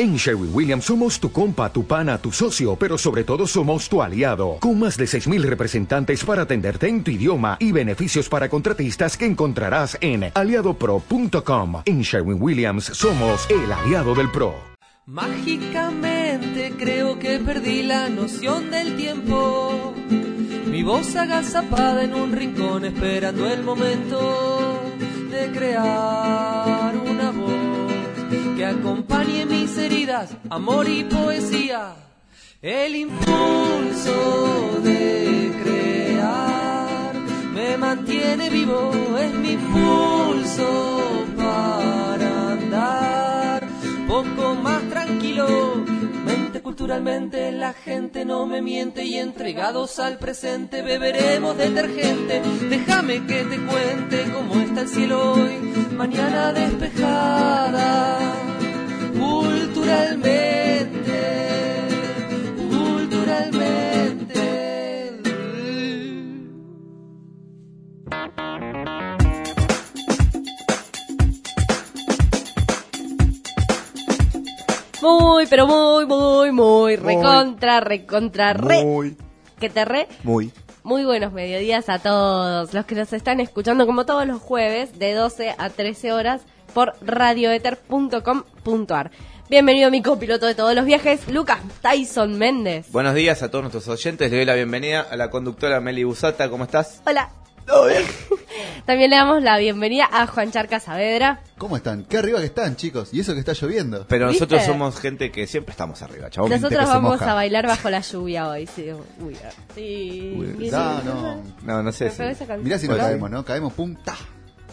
En Sherwin Williams somos tu compa, tu pana, tu socio, pero sobre todo somos tu aliado, con más de 6.000 representantes para atenderte en tu idioma y beneficios para contratistas que encontrarás en aliadopro.com. En Sherwin Williams somos el aliado del PRO. Mágicamente creo que perdí la noción del tiempo. Mi voz agazapada en un rincón esperando el momento de crear voz que acompañe mis heridas, amor y poesía. El impulso de crear me mantiene vivo, es mi impulso para andar poco más tranquilo. Mente culturalmente la gente no me miente y entregados al presente beberemos detergente. Déjame que te cuente cómo está el cielo hoy, mañana despejada culturalmente, culturalmente. Muy, pero muy, muy, muy, recontra, recontra, re. Muy, Que te re. muy. Muy buenos mediodías a todos los que nos están escuchando como todos los jueves de 12 a 13 horas por radioether.com.ar. Bienvenido mi copiloto de todos los viajes, Lucas Tyson Méndez. Buenos días a todos nuestros oyentes. Le doy la bienvenida a la conductora Meli Busata. ¿Cómo estás? Hola. ¿Todo bien? También le damos la bienvenida a Juan Charca Saavedra. ¿Cómo están? Qué arriba que están, chicos. Y eso que está lloviendo. Pero ¿Viste? nosotros somos gente que siempre estamos arriba. Gente Nosotros vamos a bailar bajo la lluvia hoy. Sí, Uy, sí. Uy, Sí, no, no. No, no sé si. Mirá si no Bueno, caemos, ¿no? Caemos, pum, ta.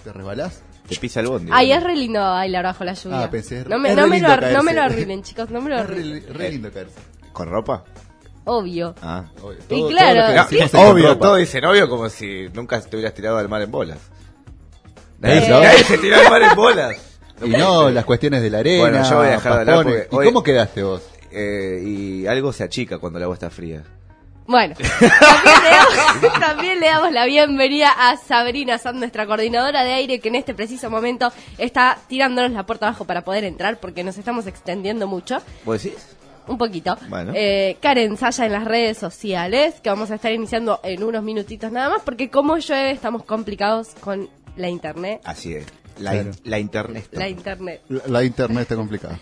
¿Te resbalás? Te pisa el bondi. Ay, es boludo. re lindo bailar bajo la lluvia. Ah, pensé, no me, es no re me lindo lo, no me lo arruinen, chicos, no me lo Es arruinen. re, re lindo caerse. ¿Con ropa? Obvio. Ah. Obvio. Y Todo- claro, todo No, es con obvio, todo dicen obvio como si nunca te hubieras tirado al mar en bolas. Nadie, Eh. nadie se tiró al mar en bolas. Y no, las cuestiones de la arena. Bueno, yo voy a dejar de hablar ¿Y hoy- cómo quedaste vos? Eh, y algo se achica cuando el agua está fría. Bueno, también le, damos, también le damos la bienvenida a Sabrina Sand, nuestra coordinadora de aire, que en este preciso momento está tirándonos la puerta abajo para poder entrar, porque nos estamos extendiendo mucho, ¿Vos decís? un poquito. Bueno. Eh, Karen Saya en las redes sociales, que vamos a estar iniciando en unos minutitos nada más, porque como llueve estamos complicados con la internet. Así es. La, Claro. in- la internet. La internet. La, la internet está complicada.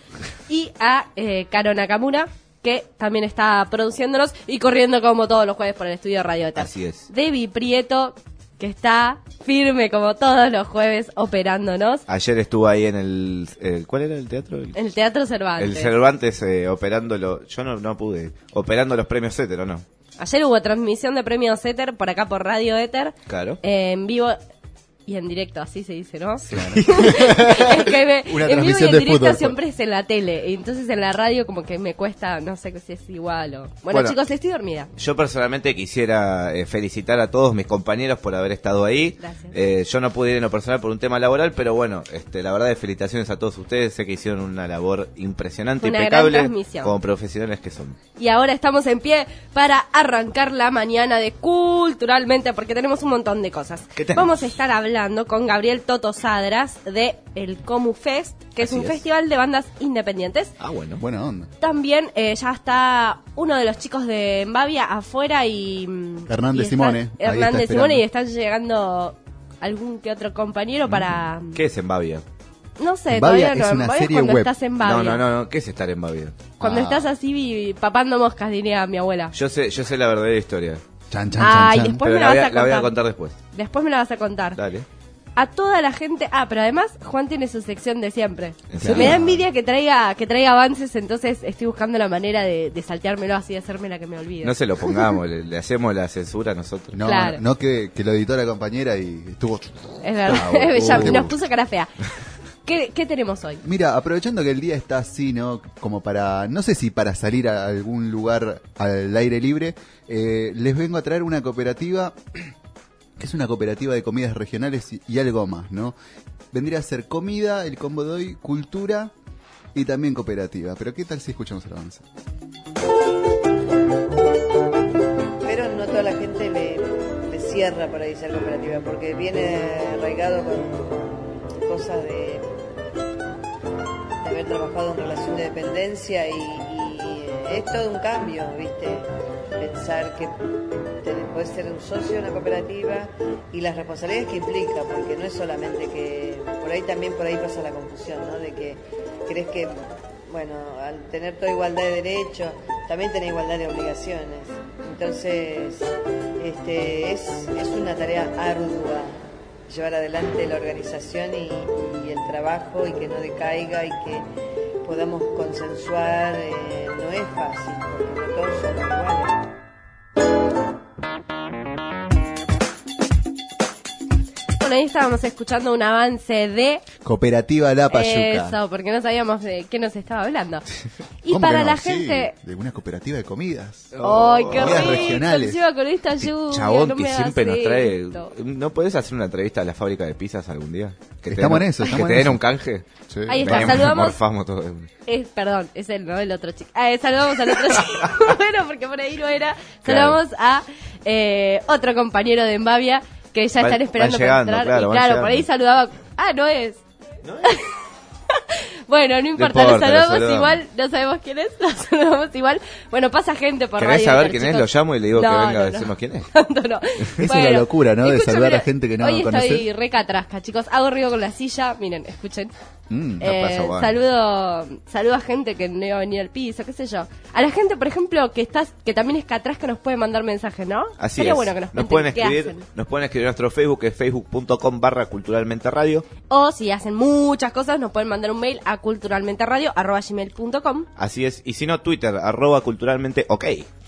y a eh, Caro Nakamura, que también está produciéndonos y corriendo como todos los jueves por el estudio Radio Eter. Así es. Debbie Prieto, que está firme como todos los jueves operándonos Ayer estuvo ahí en el, el- ¿Cuál era el teatro? El, en el Teatro Cervantes. el Cervantes eh, operándolo. Yo no, no pude. Operando los premios Éter, ¿o no? Ayer hubo transmisión de premios Ether por acá por Radio Ether. Claro. eh, en vivo y en directo, así se dice, ¿no? es que me- Una en vivo y en de directo fútbol, siempre es en la tele. Entonces en la radio como que me cuesta, no sé si es igual o... Bueno, Bueno. chicos, estoy dormida. Yo personalmente quisiera eh, felicitar a todos mis compañeros por haber estado ahí. Gracias. Eh, yo no pude ir en lo personal por un tema laboral, pero bueno, este, la verdad de felicitaciones a todos ustedes. Sé que hicieron una labor impresionante, una impecable, como profesionales que son. Y ahora estamos en pie para arrancar la mañana de Culturalmente, porque tenemos un montón de cosas. Vamos a estar hablando con Gabriel Toto Sadras de el Comu Fest, que es un es. festival de bandas independientes. Ah, bueno. Buena onda. También eh, ya está uno de los chicos de Mbavia afuera y... mm, Hernández y está- Simone, está Hernández Simone y están llegando algún que otro compañero para... ¿Qué es en Bavia? No sé, Bavia todavía no. es una Bavia es serie cuando web. estás en Bavia. No, no, no, ¿qué es estar en Bavia? Cuando Ah. estás así papando moscas, diría mi abuela. Yo sé, yo sé la verdadera historia, Chan, chan, Ay, chan, después pero me la vas a, a la voy a contar. contar después. Después me la vas a contar. Dale. A toda la gente. Ah, pero además Juan tiene su sección de siempre. ¿En serio? Me da envidia que traiga que traiga avances, entonces estoy buscando la manera de, de salteármelo así, de hacerme la que me olvide. No se lo pongamos, le, le hacemos la censura a nosotros. No, Claro. no que, que lo editó la compañera y estuvo... Es verdad. Ah, uh, Ya uh. nos puso cara fea. ¿Qué, qué tenemos hoy? Mira, aprovechando que el día está así, ¿no? Como para, no sé si para salir a algún lugar al aire libre, eh, les vengo a traer una cooperativa, que es una cooperativa de comidas regionales y, y algo más, ¿no? Vendría a ser comida, el combo de hoy, cultura y también cooperativa. Pero ¿qué tal si escuchamos el avance? Pero no toda la gente le, le cierra para ir a ser cooperativa, porque viene arraigado con cosas de, haber trabajado en relación de dependencia y, es todo un cambio, ¿viste? Pensar que podés ser un socio de una cooperativa y las responsabilidades que implica, porque no es solamente que, por ahí también por ahí pasa la confusión, ¿no? De que crees que, bueno, al tener toda igualdad de derechos, también tenés igualdad de obligaciones. Entonces, este, es, es una tarea ardua llevar adelante la organización y, el trabajo y que no decaiga y que podamos consensuar. eh, no es fácil, ahí estábamos escuchando un avance de Cooperativa La Payuca. eso, porque no sabíamos de qué nos estaba hablando. Y ¿Cómo para que no? la Sí, gente... de una cooperativa de comidas. ¡Ay, qué Comidas rico! regionales. Encima con esta lluvia, Chabón no que siempre nos trae. esto. ¿No podés hacer una entrevista a la fábrica de pizzas algún día? Que te Estamos den- en eso, Que estamos te en den un canje. Sí. Ahí está, saludamos. morfamos todo. Eh, perdón, es él, ¿no? El otro chico. Eh, saludamos al otro chico. bueno, porque por ahí no era. Saludamos a eh, otro compañero de Embavia que ya están esperando van llegando, para entrar. claro, y van claro, por ahí saludaba. Ah, no es. bueno, no importa, lo saludamos saludamos. igual, no sabemos quién es, lo saludamos igual. Bueno, pasa gente por ¿Querés radio. saber quién es? chicos- Lo llamo y le digo que No, venga no, a no. decirnos quién es. Tanto no. es la locura, ¿no? De saludar a gente que no Hoy estoy conoces. re catrasca, chicos. Hago ruido con la silla. Miren, escuchen. Mm, No Eh, bueno. saludo, saludo a gente que no iba a venir al piso, qué sé yo. A la gente, por ejemplo, que estás, que también es catrasca, nos puede mandar mensajes, ¿no? Así Sería es. bueno que nos, pueden escribir, nos pueden escribir en nuestro Facebook, que es facebook.com barra culturalmente radio. O si hacen muchas cosas, nos pueden mandar un mail a culturalmenteradio.com. Así es. Y si no, Twitter, arroba culturalmente ok.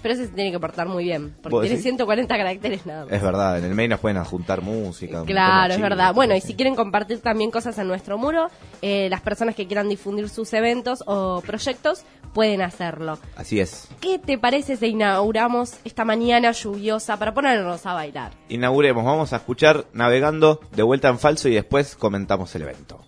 Pero ese se tiene que portar muy bien, porque ¿Vos tiene decís? 140 caracteres nada más. Es verdad, en el mail nos pueden adjuntar música. Claro, es verdad. Bueno, y si quieren compartir también cosas en nuestro muro, eh, las personas que quieran difundir sus eventos o proyectos pueden hacerlo. Así es. ¿Qué te parece si inauguramos esta mañana lluviosa para ponernos a bailar? Inauguremos, vamos a escuchar Navegando de vuelta en falso y después comentamos el evento.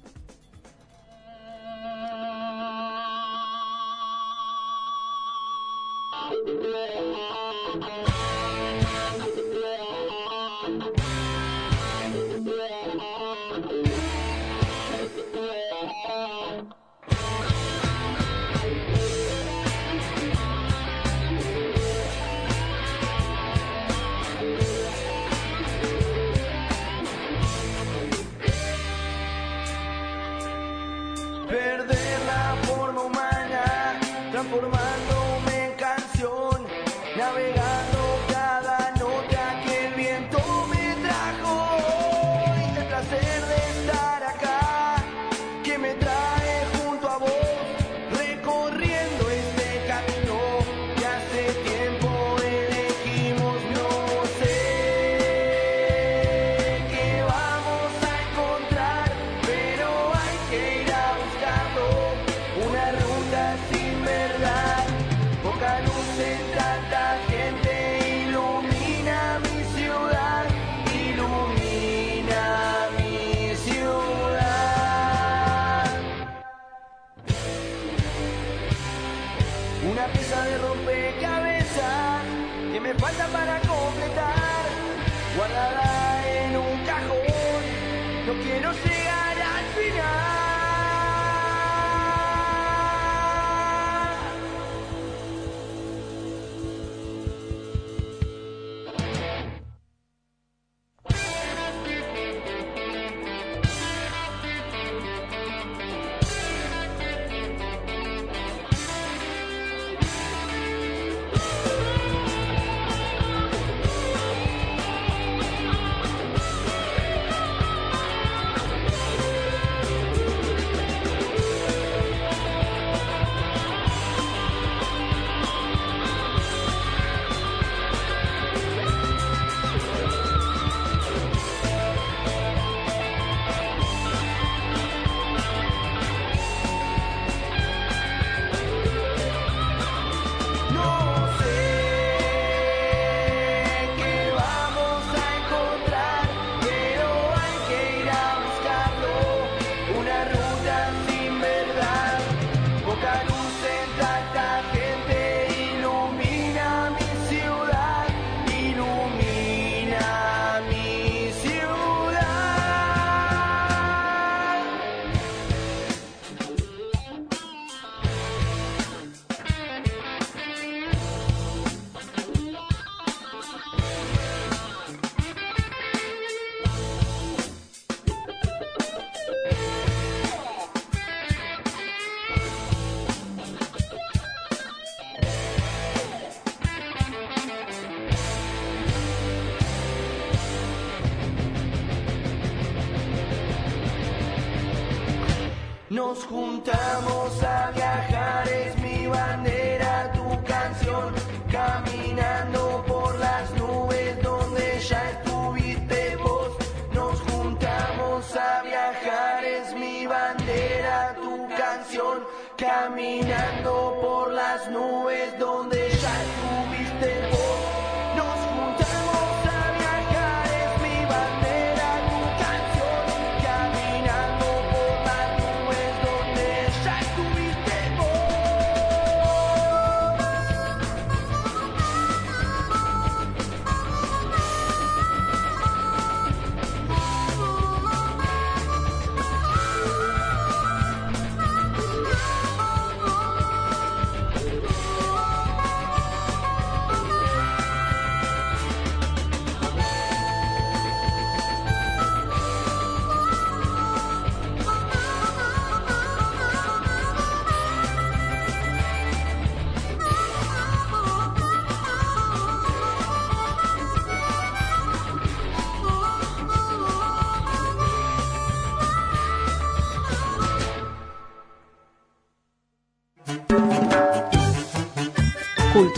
Nos juntamos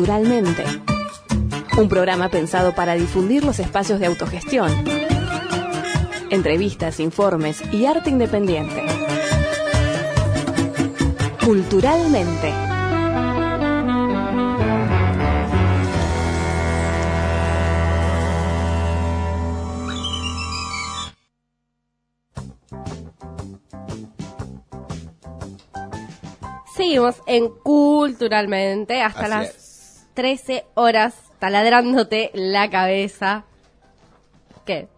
Culturalmente. Un programa pensado para difundir los espacios de autogestión. Entrevistas, informes y arte independiente. Culturalmente. Seguimos en Culturalmente hasta Así las es. 13 horas taladrándote la cabeza. ¿Qué?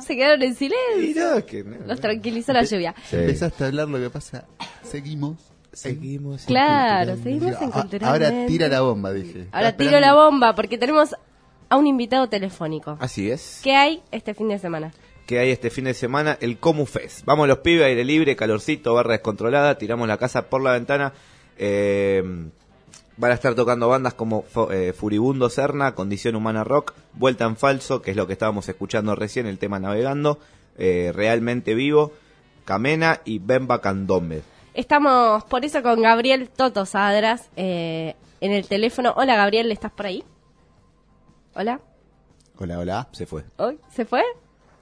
Se quedaron en silencio. Mira que no, Los no. tranquilizó la lluvia. Sí. Empezaste a hablar lo que pasa. Seguimos. Seguimos. Claro, seguimos en Ah. Ahora tira la bomba, dije. Ahora tiro la bomba porque tenemos a un invitado telefónico. Así es. ¿Qué hay este fin de semana? que hay este fin de semana, el Comu Fest. Vamos los pibes, aire libre, calorcito, barra descontrolada, tiramos la casa por la ventana. Eh, van a estar tocando bandas como eh, Furibundo Serna, Condición Humana Rock, Vuelta en Falso, que es lo que estábamos escuchando recién, el tema Navegando, eh, Realmente Vivo, Camena y Bemba Candombe. Estamos por eso con Gabriel Toto Sadras eh, en el teléfono. Hola Gabriel, ¿estás por ahí? Hola. Hola, hola. Se fue. ¿Hoy? ¿Se fue?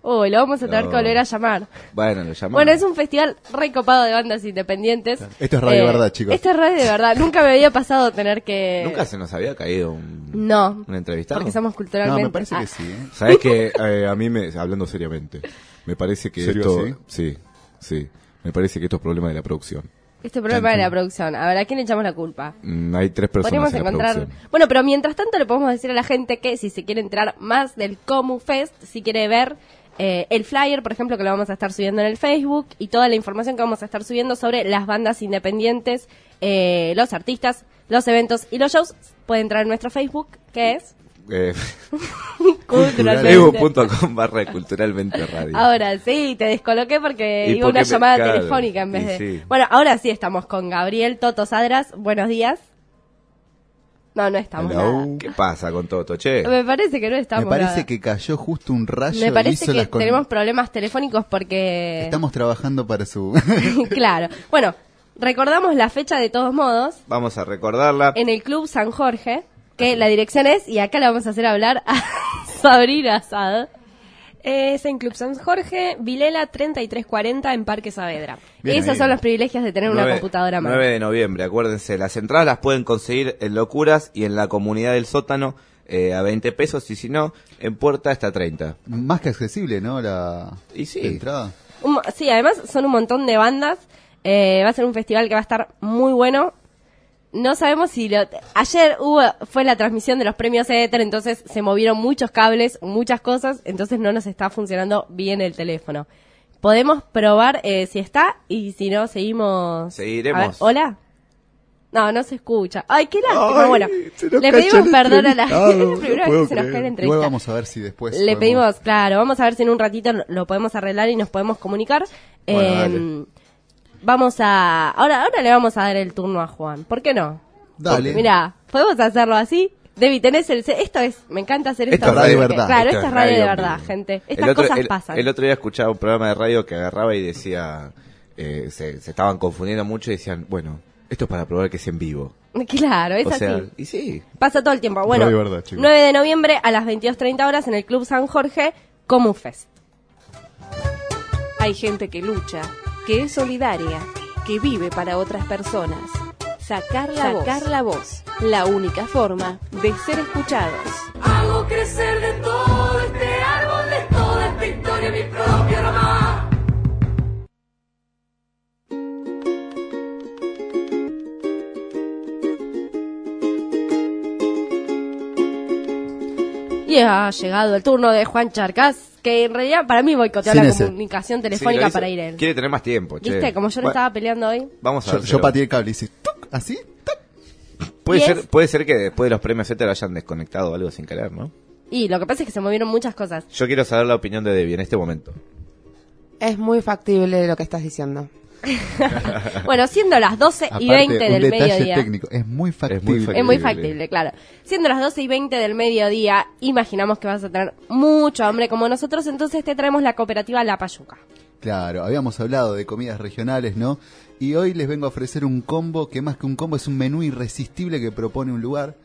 Uy, lo vamos a tener No. que volver a llamar. Bueno, lo llamamos. Bueno, es un festival recopado de bandas independientes. Eh, Esto es radio de verdad, chicos. Esto es radio de verdad. Nunca me había pasado tener que... Nunca se nos había caído un, No, un entrevistado. porque somos culturalmente... No, me parece Ah, que sí. ¿eh? ¿Sabes que A mí, me, hablando seriamente, me parece que ¿Serio, esto. Sí, sí. Me parece que esto es problema de la producción. Este problema de la producción. A ver, ¿a quién le echamos la culpa? Mm, hay tres personas Podríamos en la encontrar. producción. Bueno, pero mientras tanto le podemos decir a la gente que si se quiere enterar más del Comu Fest, si quiere ver eh, el flyer, por ejemplo, que lo vamos a estar subiendo en el Facebook y toda la información que vamos a estar subiendo sobre las bandas independientes, eh, los artistas, los eventos y los shows, puede entrar en nuestro Facebook, que es Eh, Culturalmente. Facebook.com barra culturalmente radio. Ahora sí, te descoloqué porque iba una me- llamada claro, telefónica en vez de. sí. Bueno, ahora sí estamos con Gabriel Toto Sadras. Buenos días. No, no estamos. Hello. nada. ¿Qué pasa con Toto, che? Me parece que no estamos. Me parece nada. que cayó justo un rayo Me y parece hizo que las con- tenemos problemas telefónicos porque. Estamos trabajando para su... claro. Bueno, recordamos la fecha de todos modos Vamos a recordarla. en el Club San Jorge, que la dirección es, y acá la vamos a hacer hablar a Sabrina Asad. Es en Club San Jorge, Vilela 3340 en Parque Saavedra. Bien Esos son los privilegios de tener una computadora más. 9 de noviembre, acuérdense. Las entradas las pueden conseguir en Locuras y en la comunidad del sótano eh, a 20 pesos y si no, en Puerta está 30. Más que accesible, ¿no? La, Y sí. la entrada. Sí, además son un montón de bandas. Eh, va a ser un festival que va a estar muy bueno. No sabemos si lo... Ayer hubo, fue la transmisión de los premios Ether, entonces se movieron muchos cables, muchas cosas, entonces no nos está funcionando bien el teléfono. Podemos probar eh, si está y si no, seguimos... Seguiremos. A ver, ¿Hola? No, no se escucha. Ay, qué lástima. Bueno, le pedimos perdón a la gente. no que se nos creer. cae la Igual entrevista. vamos a ver si después Le podemos- pedimos, claro, vamos a ver si en un ratito lo- lo podemos arreglar y nos podemos comunicar. Bueno, Eh, dale. Vamos a, ahora, ahora le vamos a dar el turno a Juan. ¿Por qué no? Dale. Mira, podemos hacerlo así. Debbie, tenés el, esto es, me encanta hacer esto. Esto es radio de verdad. Claro, Esto esto es radio de radio, verdad, amigo. gente. Estas otro, cosas el- pasan. el otro día escuchaba un programa de radio que agarraba y decía, eh, se, se estaban confundiendo mucho y decían, bueno, esto es para probar que es en vivo. Claro, es o así. sea, y sí, Pasa todo el tiempo. Bueno, No hay verdad, chicos. 9 de noviembre a las 22.30 horas en el Club San Jorge, Comufest. Hay gente que lucha, que es solidaria, que vive para otras personas. Sacar la, Sacar la voz. La única forma de ser escuchados. Hago crecer de todo este árbol, de toda esta historia, mi propio román. Y ha llegado el turno de Juan Charcas, que en realidad para mí boicoteó la ese. comunicación telefónica para ir él. Quiere tener más tiempo, che. ¿Viste? Como yo le Bueno, estaba peleando hoy. Vamos a Yo, ver. yo pateé el cable y hice ¡tuc! así. ¡tuc! Puede ser, es- puede ser que después de los premios Z lo hayan desconectado o algo sin querer, ¿no? Y lo que pasa es que se movieron muchas cosas. Yo quiero saber la opinión de Debbie en este momento. Es muy factible lo que estás diciendo. Bueno, siendo las 12 y Aparte, 20 un del detalle mediodía. técnico. Es muy factible. factible. Es muy factible, claro. Siendo las 12 y 20 del mediodía, imaginamos que vas a tener mucho hambre como nosotros, entonces te traemos la cooperativa La Payuca. Claro, habíamos hablado de comidas regionales, ¿no? Y hoy les vengo a ofrecer un combo que más que un combo es un menú irresistible que propone un lugar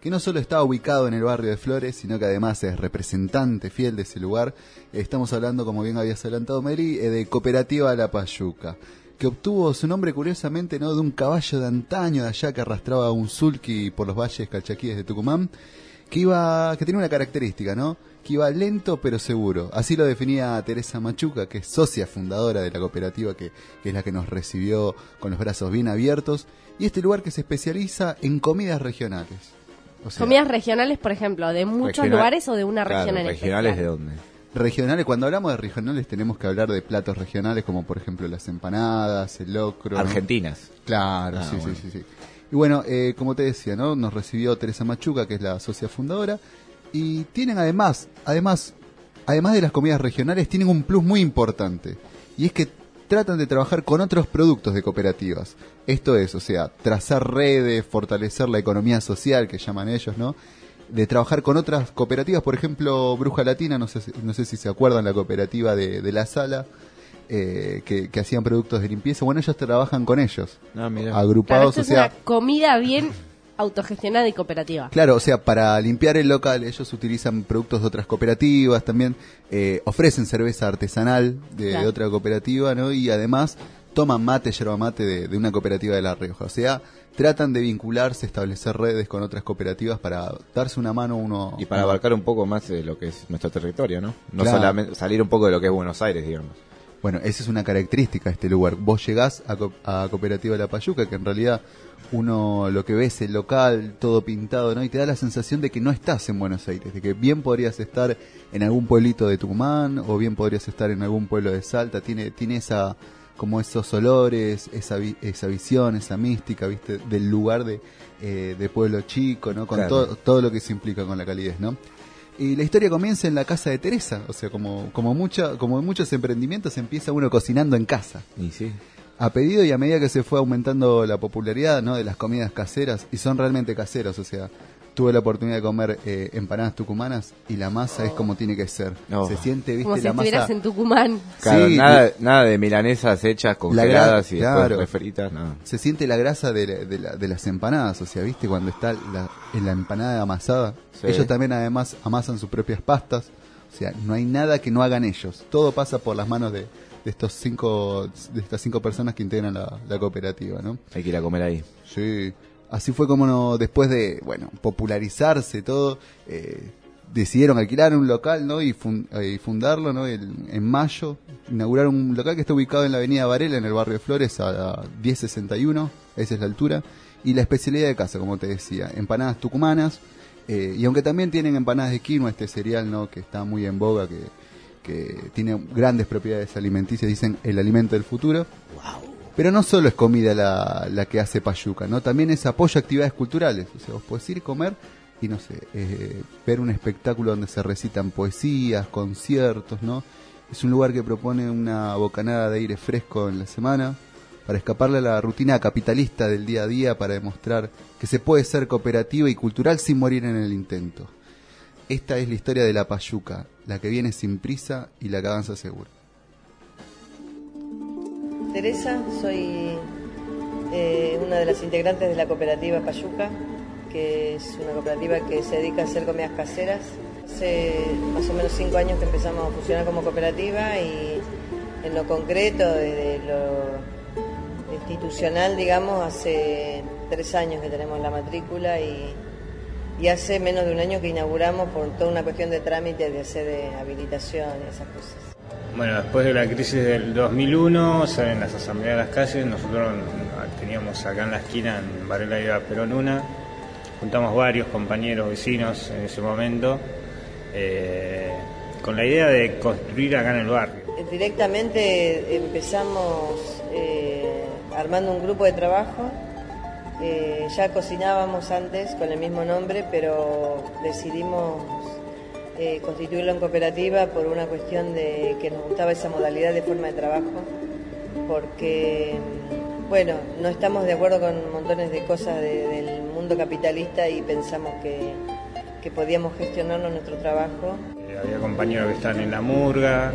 que no solo está ubicado en el barrio de Flores, sino que además es representante fiel de ese lugar. Estamos hablando, como bien habías adelantado, Mary, eh, de Cooperativa La Payuca, que obtuvo su nombre curiosamente no de un caballo de antaño de allá que arrastraba un sulky por los valles calchaquíes de Tucumán, que iba que tenía una característica, ¿no? Que iba lento pero seguro. Así lo definía Teresa Machuca, que es socia fundadora de la cooperativa que, que es la que nos recibió con los brazos bien abiertos y este lugar que se especializa en comidas regionales. O sea, Comidas regionales, por ejemplo, de muchos Regional- lugares o de una Claro, región en regionales de dónde? Regionales, cuando hablamos de regionales tenemos que hablar de platos regionales como por ejemplo las empanadas, el locro. Argentinas. Claro, Ah, sí, bueno. sí, sí, sí. Y bueno, eh, como te decía, ¿no? Nos recibió Teresa Machuca, que es la socia fundadora, y tienen además, además, además de las comidas regionales, tienen un plus muy importante, y es que tratan de trabajar con otros productos de cooperativas. Esto es, o sea, trazar redes, fortalecer la economía social, que llaman ellos, ¿no? De trabajar con otras cooperativas, por ejemplo, Bruja Latina, no sé, si- no sé si se acuerdan, la cooperativa de, de la sala, eh, que, que hacían productos de limpieza. Bueno, ellos trabajan con ellos Ah. Claro, agrupados, esto o es sea, una comida bien autogestionada y cooperativa. claro, o sea, para limpiar el local ellos utilizan productos de otras cooperativas, también eh, ofrecen cerveza artesanal de, Claro. de otra cooperativa, ¿no? Y además toman mate, yerba mate de, de una cooperativa de La Rioja, o sea, tratan de vincularse, establecer redes con otras cooperativas para darse una mano uno. Y para uno- abarcar un poco más de lo que es nuestro territorio, ¿no? No Claro. solamente salir un poco de lo que es Buenos Aires, digamos. Bueno, esa es una característica de este lugar. Vos llegás a, co- a Cooperativa La Payuca, que en realidad uno lo que ve es el local, todo pintado, ¿no? Y te da la sensación de que no estás en Buenos Aires, de que bien podrías estar en algún pueblito de Tucumán o bien podrías estar en algún pueblo de Salta. Tiene, tiene esa como esos olores, esa, vi- esa visión, esa mística, ¿viste? Del lugar de, eh, de pueblo chico, ¿no? Con Claro. todo, todo lo que se implica con la calidez, ¿no? Y la historia comienza en la casa de Teresa, o sea, como, como, mucha, como en muchos emprendimientos empieza uno cocinando en casa. Y sí. A pedido y a medida que se fue aumentando la popularidad ¿no? de las comidas caseras, y son realmente caseras, o sea, tuve la oportunidad de comer eh, empanadas tucumanas y la masa es como tiene que ser. Oh. Se siente, viste, Como si la estuvieras masa... en Tucumán. Claro, Sí, nada, de- nada de milanesas hechas, La congeladas gra- y claro. después refritas, nada. Se siente la grasa de, la- de la- de las empanadas, o sea, viste, cuando está la, en la empanada amasada. Sí. Ellos también además amasan sus propias pastas, o sea, no hay nada que no hagan ellos. Todo pasa por las manos de, de estos cinco, de estas cinco personas que integran la, la cooperativa, ¿no? Hay que ir a comer ahí. Sí, así fue como después de, popularizarse todo, eh, decidieron alquilar un local, eh, y fundarlo, en mayo, inauguraron un local que está ubicado en la avenida Varela, en el barrio de Flores, a la 1061, esa es la altura, y la especialidad de casa, como te decía, empanadas tucumanas, eh, y aunque también tienen empanadas de quinoa, este cereal. Que está muy en boga, que, que tiene grandes propiedades alimenticias, dicen el alimento del futuro. Pero no solo es comida la, que hace Payuca, ¿no? También es apoyo a actividades culturales. O sea, vos podés ir a comer y, no sé, eh, ver un espectáculo donde se recitan poesías, conciertos, ¿no? Es un lugar que propone una bocanada de aire fresco en la semana para escaparle a la rutina capitalista del día a día para demostrar que se puede ser cooperativo y cultural sin morir en el intento. Esta es la historia de la Payuca, la que viene sin prisa y la que avanza segura. Teresa, soy eh, una de las integrantes de la cooperativa Payuca, que es una cooperativa que se dedica a hacer comidas caseras. Hace más o menos cinco años que empezamos a funcionar como cooperativa y en lo concreto, desde lo institucional, digamos, hace tres años que tenemos la matrícula y, y hace menos de un año que inauguramos por toda una cuestión de trámite de hacer de habilitación y esas cosas. Bueno, después de la crisis del 2001, salen las asambleas de las calles, nosotros teníamos acá en la esquina, en Varela y Perón una, juntamos varios compañeros, vecinos en ese momento, eh, con la idea de construir acá en el barrio. Directamente empezamos eh, armando un grupo de trabajo, eh, ya cocinábamos antes con el mismo nombre, pero decidimos eh, constituirlo en cooperativa por una cuestión de que nos gustaba esa modalidad de forma de trabajo, porque, mm, bueno, no estamos de acuerdo con montones de cosas de- del mundo capitalista y pensamos que, que podíamos gestionarlo nuestro trabajo. Eh, había compañeros que estaban en la murga,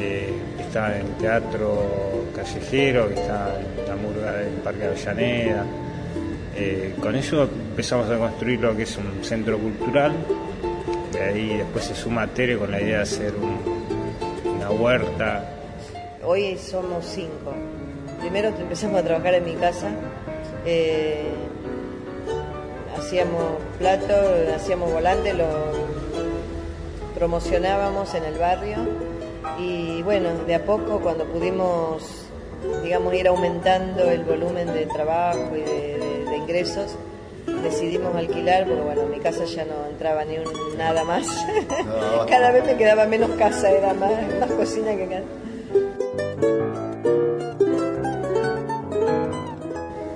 eh, que estaban en teatro callejero, que estaban en la murga del Parque Avellaneda. Eh, con eso empezamos a construir lo que es un centro cultural. De ahí después se suma Tere con la idea de hacer un- una huerta. Hoy somos cinco. Primero empezamos a trabajar en mi casa. eh, hacíamos platos, hacíamos volantes, lo promocionábamos en el barrio. Y bueno, de a poco cuando pudimos, digamos, ir aumentando el volumen de trabajo y de ingresos, decidimos alquilar, porque bueno, en mi casa ya no entraba ni un nada más. No. Cada vez me quedaba menos casa, era más, más cocina que casa.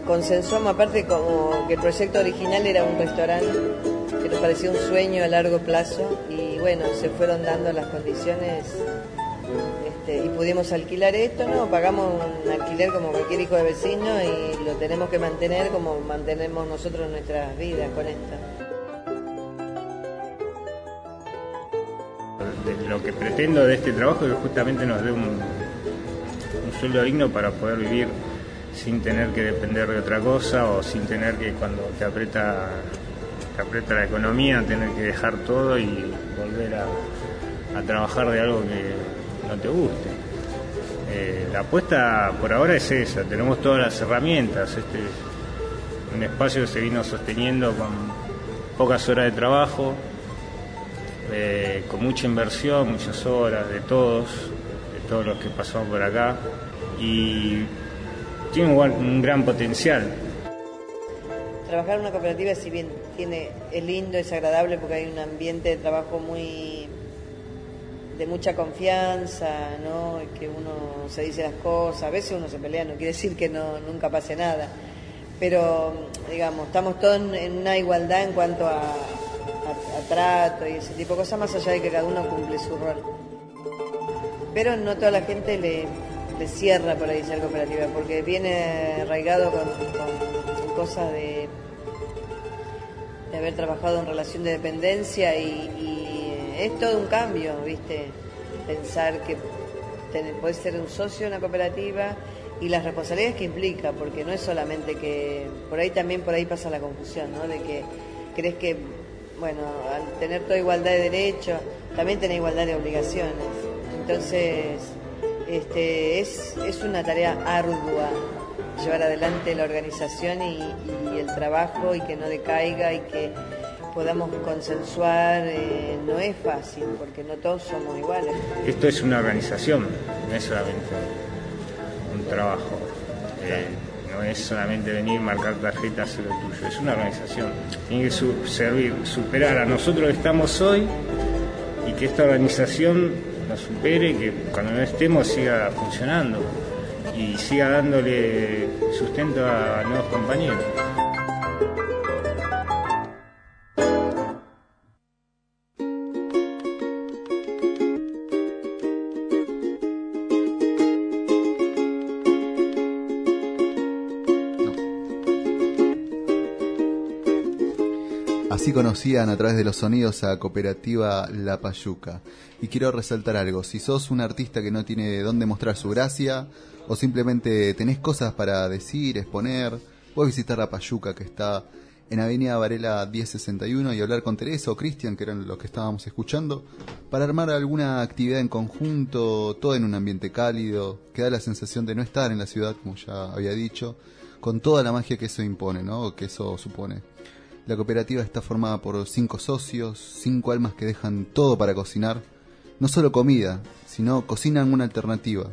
Consensuamos aparte como que el proyecto original era un restaurante que nos parecía un sueño a largo plazo y bueno, se fueron dando las condiciones este, y pudimos alquilar esto, ¿no? Pagamos un alquiler como cualquier hijo de vecino y lo tenemos que mantener como mantenemos nosotros nuestras vidas con esto. Lo que pretendo de este trabajo es que justamente nos dé un, un sueldo digno para poder vivir sin tener que depender de otra cosa o sin tener que cuando te aprieta, te aprieta la economía tener que dejar todo y volver a trabajar de algo que no te guste. Eh, la apuesta por ahora es esa, tenemos todas las herramientas, este es un espacio que se vino sosteniendo con pocas horas de trabajo, eh, con mucha inversión, muchas horas de todos, de todos los que pasamos por acá, y tiene un, un gran potencial. Trabajar en una cooperativa, si bien tiene, es lindo, es agradable porque hay un ambiente de trabajo muy de mucha confianza, ¿no? Que uno se dice las cosas, a veces uno se pelea, no quiere decir que no nunca pase nada, pero digamos, estamos todos en, una igualdad en cuanto a, trato y ese tipo de cosas, más allá de que cada uno cumple su rol. Pero no toda la gente le, cierra por ahí ser cooperativa, porque viene arraigado con, cosas de, haber trabajado en relación de dependencia y es todo un cambio, ¿viste? Pensar que podés ser un socio de una cooperativa y las responsabilidades que implica, porque no es solamente que, por ahí también por ahí pasa la confusión, ¿no? De que crees que, bueno, al tener toda igualdad de derechos, también tenés igualdad de obligaciones. Entonces, este, es, es una tarea ardua llevar adelante la organización y el trabajo y que no decaiga y que podamos consensuar, eh, no es fácil porque no todos somos iguales. Esto es una organización, no es solamente un trabajo. Eh, no es solamente venir, marcar tarjetas, hacer lo tuyo. Es una organización. Tiene que su- servir, superar a nosotros que estamos hoy y que esta organización nos supere que cuando no estemos siga funcionando y siga dándole sustento a nuevos compañeros. Así conocían a través de los sonidos a Cooperativa La Payuca. Y quiero resaltar algo, si sos un artista que no tiene dónde mostrar su gracia, o simplemente tenés cosas para decir, exponer, puedes visitar La Payuca que está en Avenida Varela 1061 y hablar con Teresa o Cristian, que eran los que estábamos escuchando, para armar alguna actividad en conjunto, todo en un ambiente cálido, que da la sensación de no estar en la ciudad, como ya había dicho, con toda la magia que eso impone, ¿no? Que eso supone. La cooperativa está formada por cinco socios, cinco almas que dejan todo para cocinar, no solo comida, sino cocinan una alternativa,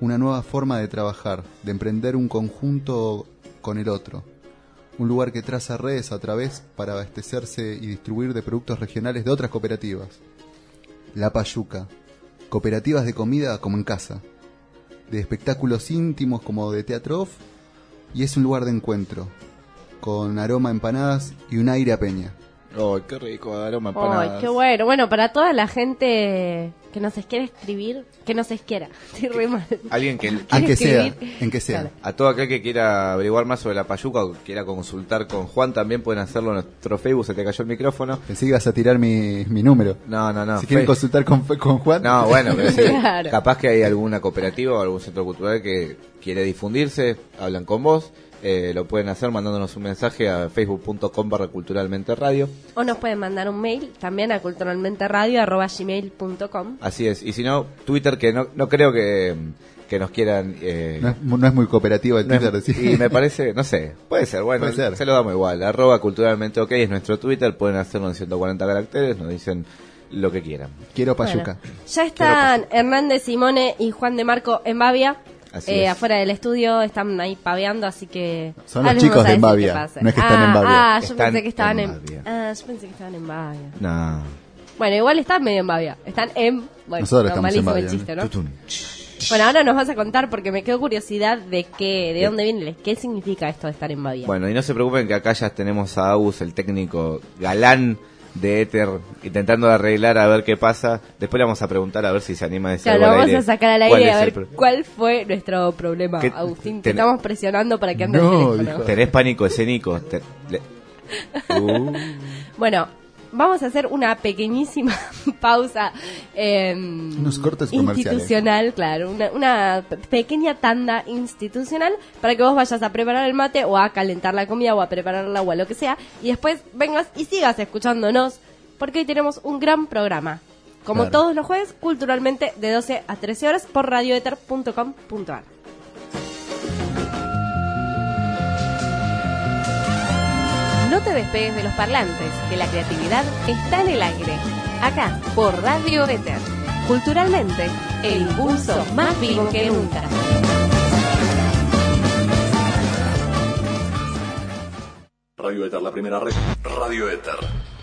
una nueva forma de trabajar, de emprender un conjunto con el otro un lugar que traza redes a través para abastecerse y distribuir de productos regionales de otras cooperativas. La Payuca, cooperativas de comida como en casa, de espectáculos íntimos como de teatro off, y es un lugar de encuentro, con aroma a empanadas y un aire a peña. ¡Ay, qué rico! Aroma a Ay, empanadas. qué bueno. Bueno, para toda la gente que nos quiere escribir, que nos quiera. Estoy re mal. Alguien que, En que sea, en que sea. Claro. A todo aquel que quiera averiguar más sobre la payuca o quiera consultar con Juan, también pueden hacerlo en nuestro Facebook. Se te cayó el micrófono. Pensé que ibas a tirar mi, mi número. No, no, no. si quieren consultar con, con Juan. No, bueno, pero sí. Claro. Capaz que hay alguna cooperativa o algún centro cultural que quiere difundirse, hablan con vos. Eh, lo pueden hacer mandándonos un mensaje a facebook.com barra culturalmente radio. O nos pueden mandar un mail también a culturalmenteradio.gmail.com Así es. Y si no, Twitter, que no, no creo que, que nos quieran... eh, No es, no es muy cooperativo el No es- Twitter, decís. y me parece, no sé, puede ser, bueno, Puede ser. se lo damos igual. Arroba culturalmente ok es nuestro Twitter, pueden hacerlo en 140 caracteres, nos dicen lo que quieran. Quiero Payuca. Bueno, ya están Hernández Simone y Juan de Marco en Bavia. Eh, afuera del estudio están ahí paveando, así que. Son los chicos de decir Bavia, qué pasa. no es que están en Ah, Bavia. Ah, yo Están pensé que estaban en. Ah, yo pensé que estaban en Bavia. No. Bueno, igual están medio en Bavia. Están en. Bueno, Nosotros no, estamos en malísimo Bavia, el ¿no? chiste, ¿no? Tutun. Bueno, ahora nos vas a contar porque me quedó curiosidad de qué, de dónde viene, qué significa esto de estar en Bavia. Bueno, y no se preocupen que acá ya tenemos a Agus, el técnico galán de Éter, intentando arreglar a ver qué pasa. Después le vamos a preguntar a ver si se anima a decir Claro, vamos aire. a sacar al ¿Cuál aire a ver cuál fue nuestro problema, ¿Qué- Agustín. Te estamos presionando para que ande No, el teléfono. dijo. Tenés pánico escénico. Te- le- Uh. Bueno, vamos a hacer una pequeñísima pausa em, Unos cortes institucional, claro, una, una pe- pequeña tanda institucional para que vos vayas a preparar el mate o a calentar la comida o a prepararla o a lo que sea y después vengas y sigas escuchándonos porque hoy tenemos un gran programa. Como Claro. todos los jueves, culturalmente de 12 a 13 horas por radioether.com.ar. No te despegues de los parlantes, que la creatividad está en el aire. Acá, por Radio Éter. Culturalmente, el impulso más vivo que nunca. Radio Éter, la primera red. Radio Éter.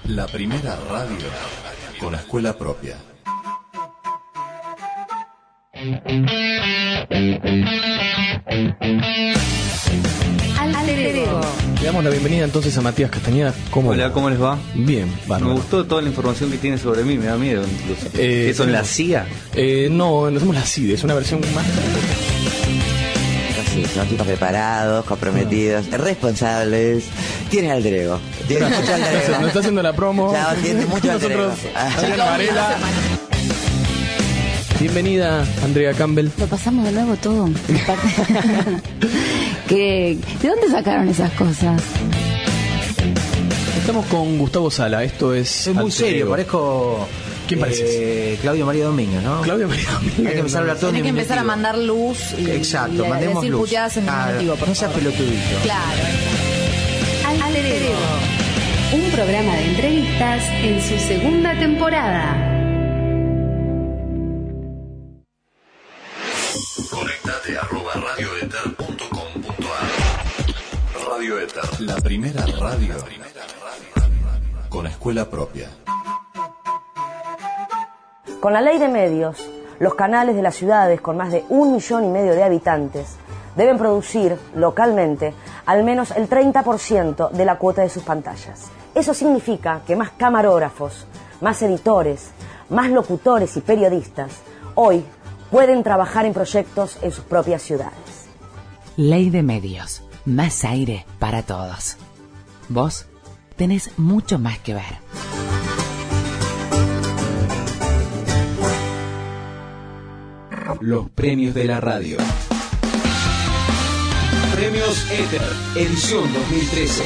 La primera radio con escuela propia. Le damos la bienvenida entonces a Matías Castañeda. ¿Cómo Hola, ¿cómo les va? Bien, Me gustó toda la información que tiene sobre mí, me da miedo incluso. Eh, ¿Qué son la CIA? Eh, no, no somos la CIDE, es una versión más... Sí, son tipos preparados, comprometidos, responsables. Tienen alter ego. Tienen mucho alter ego. Nos está haciendo la promo. Chao, tiene mucho alter ego. Nosotros, Ah. Bienvenida, Andrea Campbell. Lo pasamos de nuevo todo. ¿Qué- ¿De dónde sacaron esas cosas? Estamos con Gustavo Sala, esto es... Es muy serio, Ego. parezco. ¿Quién pareces? eh, Claudio María Domínguez, ¿no? Claudio María Domínguez. Hay que empezar a hablar todo Tenés que empezar a mandar luz y, Exacto, y a mandemos decir luz. puteadas en Ah, diminutivo, no seas pelotudito. Claro. Alter Ego. Un programa de entrevistas en su segunda temporada. La primera radio con escuela propia. Con la ley de medios, los canales de las ciudades con más de un millón y medio de habitantes deben producir localmente al menos el 30% de la cuota de sus pantallas. Eso significa que más camarógrafos, más editores, más locutores y periodistas hoy pueden trabajar en proyectos en sus propias ciudades. Ley de medios. Más aire para todos. ¿Vos tenés mucho más que ver. Los premios de la radio. Premios Éter, edición 2013.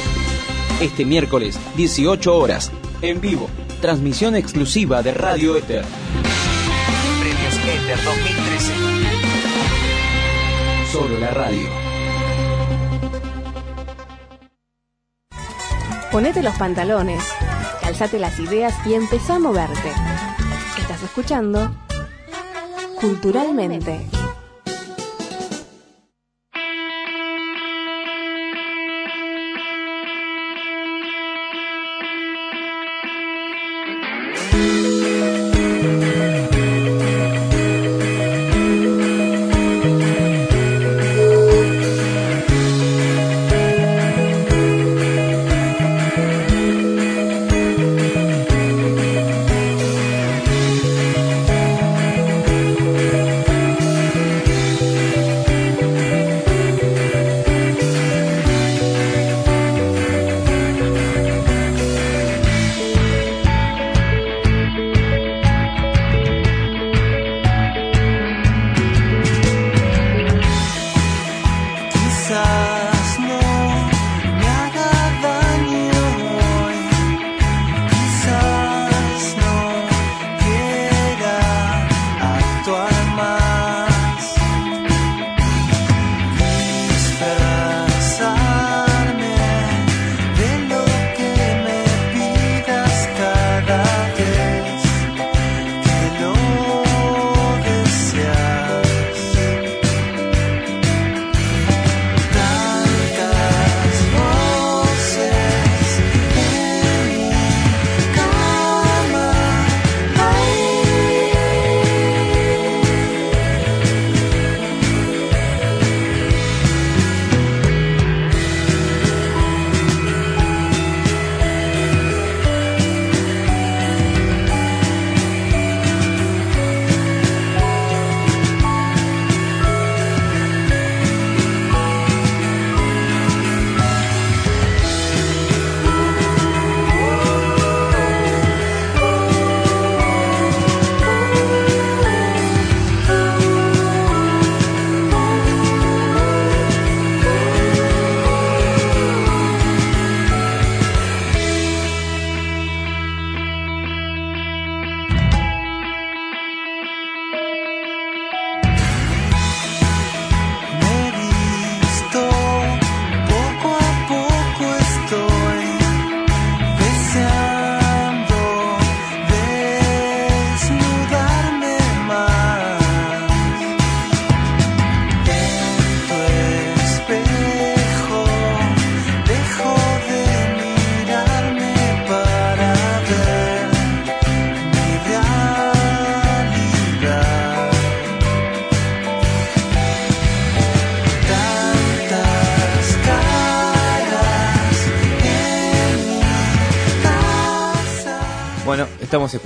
Este miércoles, 18 horas, en vivo, transmisión exclusiva de Radio Éter. Premios Éter 2013. Solo la radio. Ponete los pantalones, calzate las ideas y empezá a moverte. Estás escuchando Culturalmente.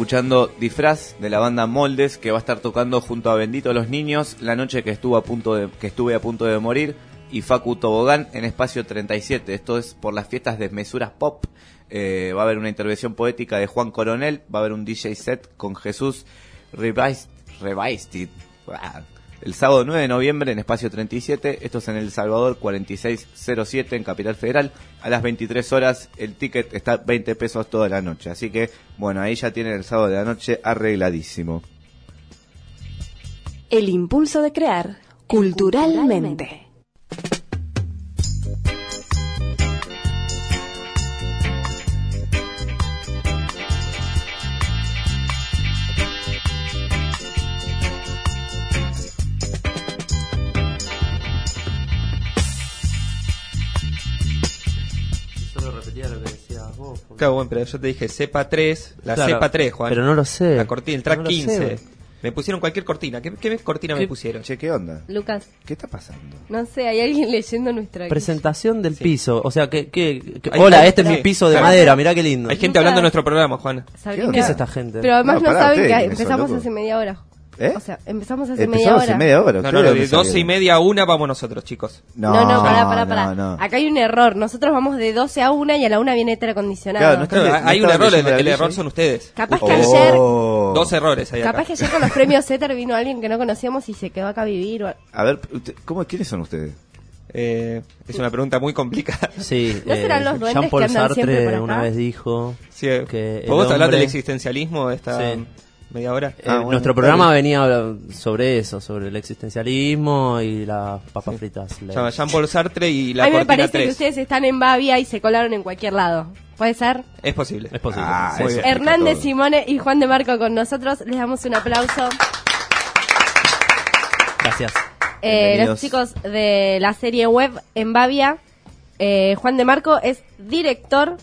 Escuchando Disfraz de la banda Moldes que va a estar tocando junto a Bendito los Niños la noche que estuvo a punto de que estuve a punto de morir y Facu Tobogán en espacio 37. Esto es por las fiestas de Mesuras Pop. Eh, va a haber una intervención poética de Juan Coronel, va a haber un DJ set con Jesús Revised, Revised el sábado 9 de noviembre en espacio 37. Esto es en El Salvador 4607 en Capital Federal. A las 23 horas el ticket está 20 pesos toda la noche. Así que, bueno, ahí ya tienen el sábado de la noche arregladísimo. El impulso de crear culturalmente. Claro, bueno, pero yo te dije cepa 3, la Claro, cepa 3, Juan. pero no lo sé. La cortina, el track No lo 15. sé. Me pusieron cualquier cortina. ¿Qué, qué cortina me pusieron? Che, ¿qué onda? Lucas, ¿Qué está pasando? no sé, hay alguien leyendo nuestra Presentación del piso. O sea, que, que- que- Hay hola, este es mi piso de madera, mirá qué lindo. Hay gente hablando de nuestro programa, Juan. Sabrina- ¿Qué es esta gente? Pero además No, no, pará, saben que ¿quiénes son, empezamos hace media hora. ¿Eh? O sea, empezamos hace Empezamos media hace hora. media hora. No, ¿ustedes no, de doce y salieron? media a una vamos nosotros, chicos. No, no, pará, pará, pará. no. Acá hay un error. Nosotros vamos de 12 a 1 y a la 1 viene aire acondicionado. Claro, no está- Claro, ¿no hay un error, el, error son ustedes. Capaz que Oh. ayer, Dos errores hay acá. capaz que ayer con los premios Zeter vino alguien que no conocíamos y se quedó acá a vivir. o- A ver, usted- ¿cómo, ¿quiénes son ustedes? Eh, es una pregunta muy complicada. Sí, ¿No serán los duendes Jean-Paul que andan siempre Sartre por acá? una vez dijo Sí, eh, que el ¿Podemos hablar hombre- del existencialismo esta Sí. Media hora? Eh, Ah, bueno, nuestro programa bien. venía sobre eso, sobre el existencialismo y las papas fritas. Se llama Jean-Paul Sartre y la a mí me parece 3. que ustedes están en Bavia y se colaron en cualquier lado. ¿Puede ser? Es posible. Es posible. Ah, bien. explica Hernández, todo. Simone y Juan de Marco con nosotros. Les damos un aplauso. Gracias. Eh, los chicos de la serie web en Bavia. Eh, Juan de Marco es director,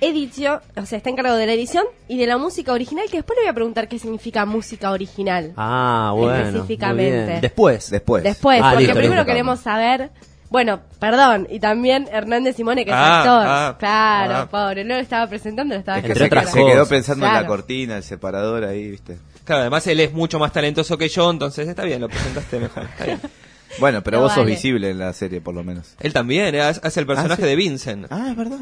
edición, o sea, está encargado de la edición y de la música original, que después le voy a preguntar qué significa música original. Ah, bueno. Específicamente. muy bien. Después. Después. Después, Ah, porque listo, primero listo. queremos saber. Bueno, perdón, y también Hernández Simone, que es Ah, actor. ah, claro, ah. pobre, no lo estaba presentando, lo estaba Es que Entre se, se quedó pensando en la cortina, el separador ahí, ¿viste? Claro, además él es mucho más talentoso que yo, entonces está bien, lo presentaste mejor. Está bien. Bueno, pero No vos sos visible en la serie, por lo menos. Él también, eh, hace el personaje Ah, sí. de Vincent. Ah, es verdad.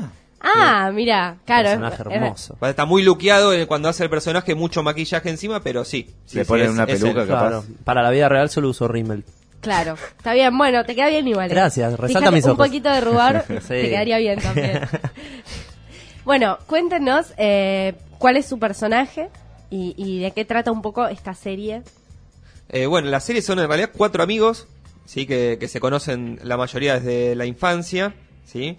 Ah, mira, claro. es- Personaje es- hermoso. Está muy luqueado eh, cuando hace el personaje, mucho maquillaje encima, pero sí. sí, Le sí, ponen es- una peluca, capaz. Claro. Para la vida real solo uso rímel. Claro, está bien, bueno, te queda bien igual. ¿eh? Gracias, resalta Fíjate, mis Un ojos. poquito de rubor Sí. te quedaría bien también. bueno, cuéntenos eh, cuál es su personaje y, y de qué trata un poco esta serie. Eh, bueno, la serie son en realidad cuatro amigos, sí, que, que se conocen la mayoría desde la infancia, sí,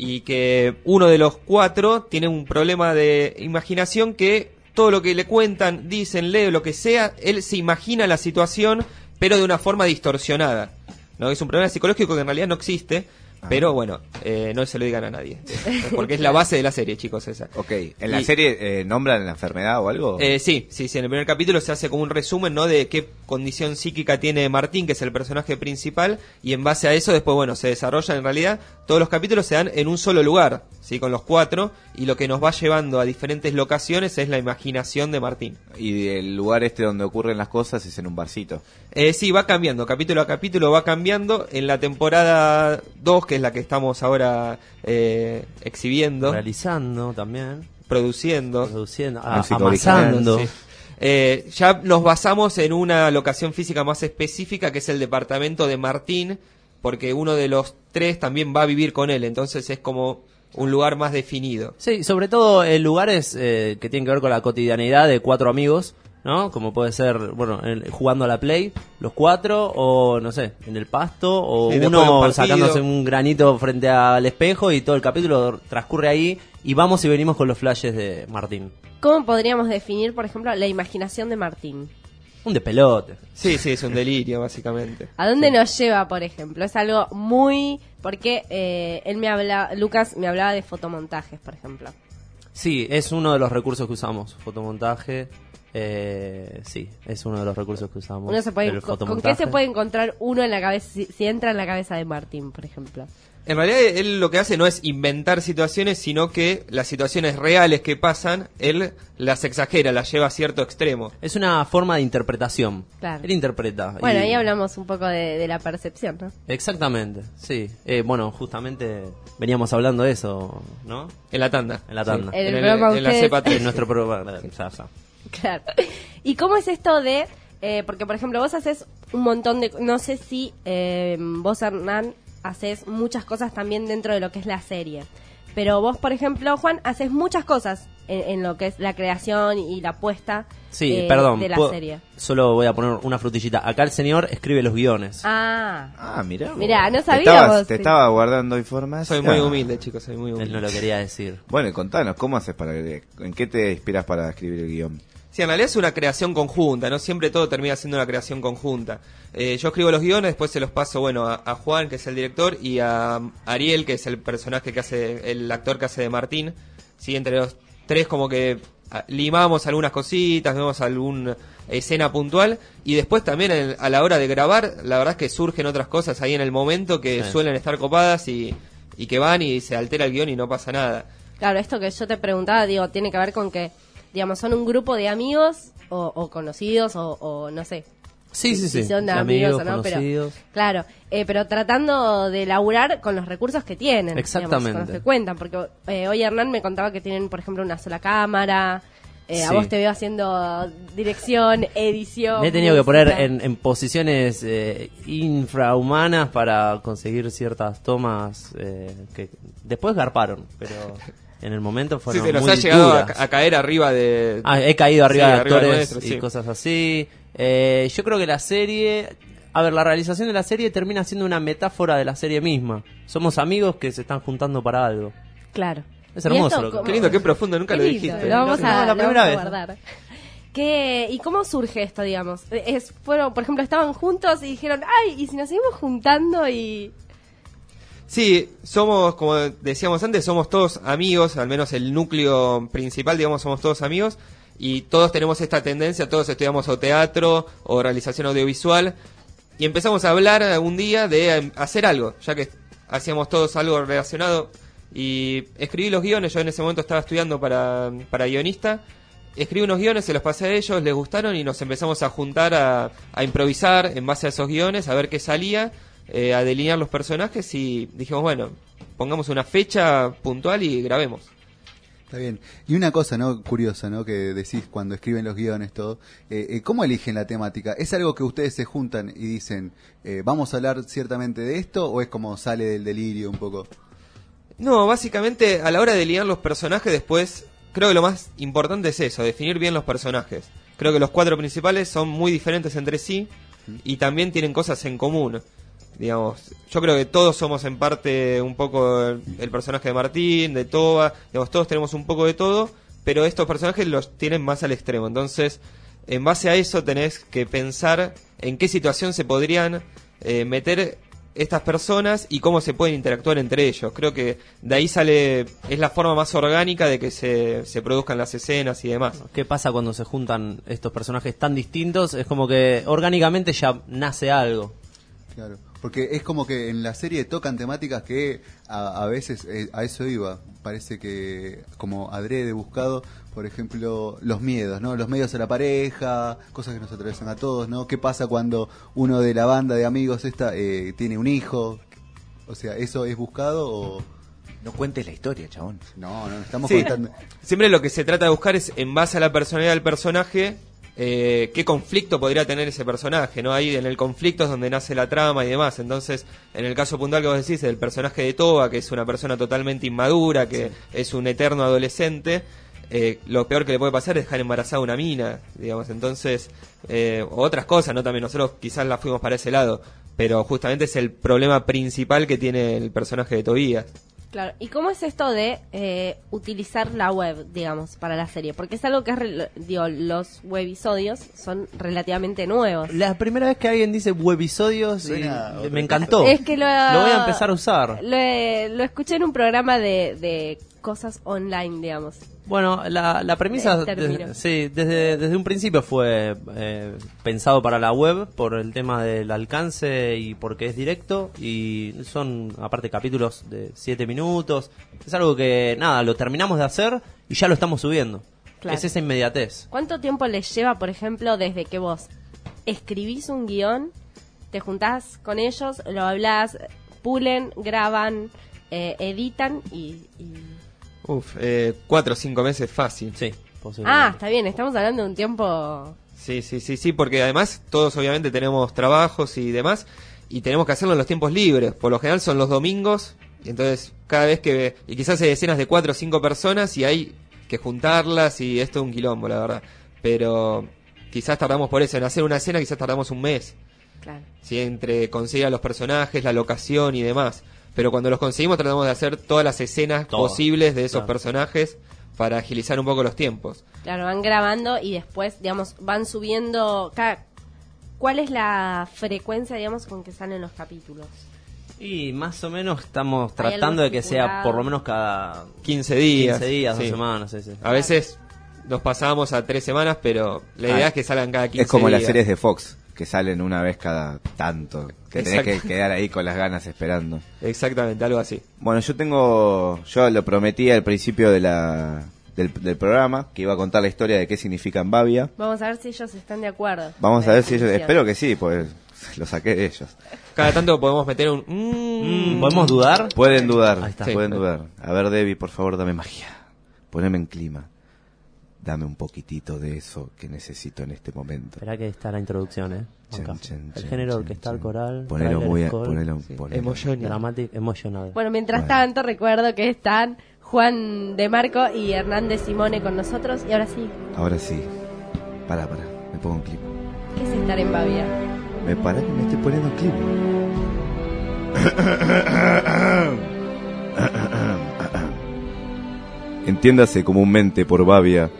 y que uno de los cuatro tiene un problema de imaginación que todo lo que le cuentan, dicen, lee, lo que sea, él se imagina la situación, pero de una forma distorsionada. ¿no? Es un problema psicológico que en realidad no existe, pero bueno, eh, no se lo digan a nadie. Porque es la base de la serie, chicos, esa. Ok, ¿en la Y- serie eh, nombran la enfermedad o algo? Eh, sí, sí, sí. En el primer capítulo se hace como un resumen, ¿no? De qué condición psíquica tiene Martín, que es el personaje principal, y en base a eso después, bueno, se desarrolla en realidad. Todos los capítulos se dan en un solo lugar, ¿sí? Con los cuatro, y lo que nos va llevando a diferentes locaciones es la imaginación de Martín. Y el lugar este donde ocurren las cosas es en un barcito. Eh, sí, va cambiando, capítulo a capítulo va cambiando. En la temporada 2, que es la que estamos ahora eh, exhibiendo, Realizando también. produciendo, Produciendo. ah, amasando. Sí. Eh, ya nos basamos en una locación física más específica, que es el departamento de Martín, porque uno de los tres también va a vivir con él, entonces es como un lugar más definido. Sí, sobre todo en lugares eh, que tienen que ver con la cotidianidad de cuatro amigos, ¿no? Como puede ser, bueno, en- jugando a la Play, los cuatro, o no sé, en el pasto, o Sí, un uno sacándose un granito frente al espejo y todo el capítulo transcurre ahí y vamos y venimos con los flashes de Martín. ¿Cómo podríamos definir, por ejemplo, la imaginación de Martín? Un de pelote. Sí, sí, es un delirio, básicamente. ¿A dónde nos lleva, por ejemplo? Es algo muy... Porque eh, él me habla, Lucas me hablaba de fotomontajes, por ejemplo. Sí, es uno de los recursos que usamos, fotomontaje. Eh, sí, es uno de los recursos que usamos. Uno se puede, el con, ¿Con qué se puede encontrar uno en la cabeza, si, si entra en la cabeza de Martín, por ejemplo? En realidad él lo que hace no es inventar situaciones, sino que las situaciones reales que pasan, él las exagera, las lleva a cierto extremo. Es una forma de interpretación. Claro. Él interpreta. Bueno, y- ahí hablamos un poco de, de la percepción, ¿no? Exactamente, sí. Eh, bueno, justamente veníamos hablando de eso, ¿no? En la tanda. En la tanda. Sí. En el En el- en la cepa tres. En nuestro programa. Claro. ¿Y cómo es esto de.? eh, porque, por ejemplo, vos haces un montón de. No sé si eh, vos, Hernán, haces muchas cosas también dentro de lo que es la serie. Pero vos, por ejemplo, Juan, haces muchas cosas en, en lo que es la creación y la puesta Sí, eh, perdón. de la puedo- serie. Solo voy a poner una frutillita. Acá el señor escribe los guiones. Ah, Ah, mirá. Mirá, no Te estabas- Te estaba guardando información. Soy muy humilde, chicos, soy muy Él humilde. no lo quería decir. Bueno, y contanos, ¿cómo haces para que- ¿En qué te inspiras para escribir el guion? Sí, en realidad es una creación conjunta, no siempre todo termina siendo una creación conjunta. Eh, yo escribo los guiones, después se los paso, bueno, a, a Juan, que es el director, y a Ariel, que es el personaje que hace, el actor que hace de Martín. Sí, entre los tres como que ah, limamos algunas cositas, vemos alguna escena puntual, y después también a la hora de grabar, la verdad es que surgen otras cosas ahí en el momento que Sí. suelen estar copadas y, y que van y se altera el guion y no pasa nada. claro, esto que yo te preguntaba, digo, tiene que ver con que digamos, son un grupo de amigos o, o conocidos o, o no sé. Sí, sí, sí. Si son De amigos, amigos, o no, pero claro, eh, pero tratando de laburar con los recursos que tienen, digamos, Exactamente. con los que cuentan, porque eh, hoy Hernán me contaba que tienen, por ejemplo, una sola cámara. eh, A vos te veo haciendo dirección, edición. Me he tenido que poner en, en posiciones eh, infrahumanas para conseguir ciertas tomas eh, que después garparon, pero en el momento Sí, fueron se nos muy ha llegado a, duras. a caer arriba de. Ah, he caído arriba Sí, de actores nuestro, y sí. cosas así. Eh, yo creo que la serie... A ver, la realización de la serie termina siendo una metáfora de la serie misma. Somos amigos que se están juntando para algo. Claro. Es ¿Y hermoso esto lo Qué lindo, qué profundo, nunca Qué lo lindo, dijiste. Lo vamos No, a, la lo primera vamos a vez. guardar. ¿Qué, ¿Y cómo surge esto, digamos? Es, fueron, por ejemplo, estaban juntos y dijeron, ay, ¿y si nos seguimos juntando y...? Sí, somos, como decíamos antes, somos todos amigos, al menos el núcleo principal, digamos, somos todos amigos, y todos tenemos esta tendencia, todos estudiamos o teatro o realización audiovisual, y empezamos a hablar un día de em, hacer algo, ya que hacíamos todos algo relacionado, y escribí los guiones, yo en ese momento estaba estudiando para, para guionista, escribí unos guiones, se los pasé a ellos, les gustaron y nos empezamos a juntar a, a improvisar en base a esos guiones, a ver qué salía, eh, a delinear los personajes y dijimos, bueno, pongamos una fecha puntual y grabemos. Está bien. Y una cosa, ¿no? Curiosa, ¿no? Que decís cuando escriben los guiones, todo. Eh, eh, ¿Cómo eligen la temática? ¿Es algo que ustedes se juntan y dicen, eh, vamos a hablar ciertamente de esto? ¿O es como sale del delirio un poco? No, básicamente a la hora de delinear los personajes después, creo que lo más importante es eso, definir bien los personajes. Creo que los cuatro principales son muy diferentes entre sí y también tienen cosas en común. Digamos, yo creo que todos somos en parte un poco el, el personaje de Martín, de Toba, digamos, todos tenemos un poco de todo, pero estos personajes los tienen más al extremo. Entonces, en base a eso tenés que pensar en qué situación se podrían eh, meter estas personas y cómo se pueden interactuar entre ellos. Creo que de ahí sale, es la forma más orgánica de que se, se produzcan las escenas y demás. ¿Qué pasa cuando se juntan estos personajes tan distintos? Es como que orgánicamente ya nace algo. Claro. Porque es como que en la serie tocan temáticas que a, a veces eh, a eso iba. Parece que como adrede buscado, por ejemplo, los miedos, ¿no? Los miedos a la pareja, cosas que nos atraviesan a todos, ¿no? ¿Qué pasa cuando uno de la banda de amigos esta eh, tiene un hijo? O sea, ¿eso es buscado o...? No cuentes la historia, chabón. No, no, estamos Sí, contando... siempre lo que se trata de buscar es, en base a la personalidad del personaje, eh, qué conflicto podría tener ese personaje, ¿no? Ahí en el conflicto es donde nace la trama y demás. Entonces, en el caso puntual que vos decís, el personaje de Toba, que es una persona totalmente inmadura, que es un eterno adolescente, eh, lo peor que le puede pasar es dejar embarazada una mina, digamos. Entonces, eh, otras cosas, ¿no? También nosotros quizás la fuimos para ese lado, pero justamente es el problema principal que tiene el personaje de Tobías. Claro, ¿y cómo es esto de eh, utilizar la web, digamos, para la serie? Porque es algo que, es digo, los webisodios son relativamente nuevos. La primera vez que alguien dice webisodios y me encantó. Es que lo, Lo voy a empezar a usar. Lo, lo escuché en un programa de, de cosas online, digamos. Bueno, la, la premisa, sí, desde, desde un principio fue eh, pensado para la web por el tema del alcance y porque es directo y son aparte capítulos de 7 minutos. Es algo que, nada, lo terminamos de hacer y ya lo estamos subiendo. Claro. Es esa inmediatez. ¿Cuánto tiempo les lleva, por ejemplo, desde que vos escribís un guion, te juntás con ellos, lo hablás, pulen, graban, eh, editan y... y- Uf, eh, cuatro o cinco meses fácil. Sí, Ah, está bien, estamos hablando de un tiempo... Sí, sí, sí, sí, porque además todos obviamente tenemos trabajos y demás y tenemos que hacerlo en los tiempos libres. Por lo general son los domingos y entonces cada vez que... Y quizás hay escenas de cuatro o cinco personas y hay que juntarlas y esto es un quilombo, la verdad. Pero quizás tardamos por eso, en hacer una escena quizás tardamos un mes. Claro. ¿sí? entre conseguir a los personajes, la locación y demás. Pero cuando los conseguimos tratamos de hacer todas las escenas Todo, posibles de esos claro. personajes para agilizar un poco los tiempos. Claro, van grabando y después, digamos, van subiendo... Cada, ¿Cuál es la frecuencia, digamos, con que salen los capítulos? Y más o menos estamos ¿Hay tratando de que sea por lo menos cada 15 días. 15 días, sí. dos semanas. sí, sí. A veces nos pasábamos a tres semanas, pero la idea Ah, es que salgan cada 15 Es como las días. series de Fox, que salen una vez cada tanto. Que tenés que quedar ahí con las ganas esperando. Exactamente, algo así. Bueno, yo tengo, yo lo prometí al principio de la, del, del programa, que iba a contar la historia de qué significa Embavia. Vamos a ver si ellos están de acuerdo. Vamos a ver si ellos, espero que sí, pues lo saqué de ellos. Cada tanto podemos meter un... mm, ¿Podemos dudar? Pueden dudar, Ahí está. pueden Sí. dudar. A ver, Debbie, por favor, dame magia. Poneme en clima. Dame un poquitito de eso que necesito en este momento. Espera que está la introducción, ¿eh? Chan, Acá. chan, el género orquestal coral. Ponelo muy a- ponelo- ponelo. Emotional. Dramatic, emotional. Bueno, mientras Bueno. tanto, recuerdo que están Juan de Marco y Hernández Simone con nosotros. Y ahora sí, Ahora sí. Para, para. Me pongo en clima. ¿qué es estar en Bavia? Me para que me estoy poniendo en clima. Entiéndase comúnmente por Bavia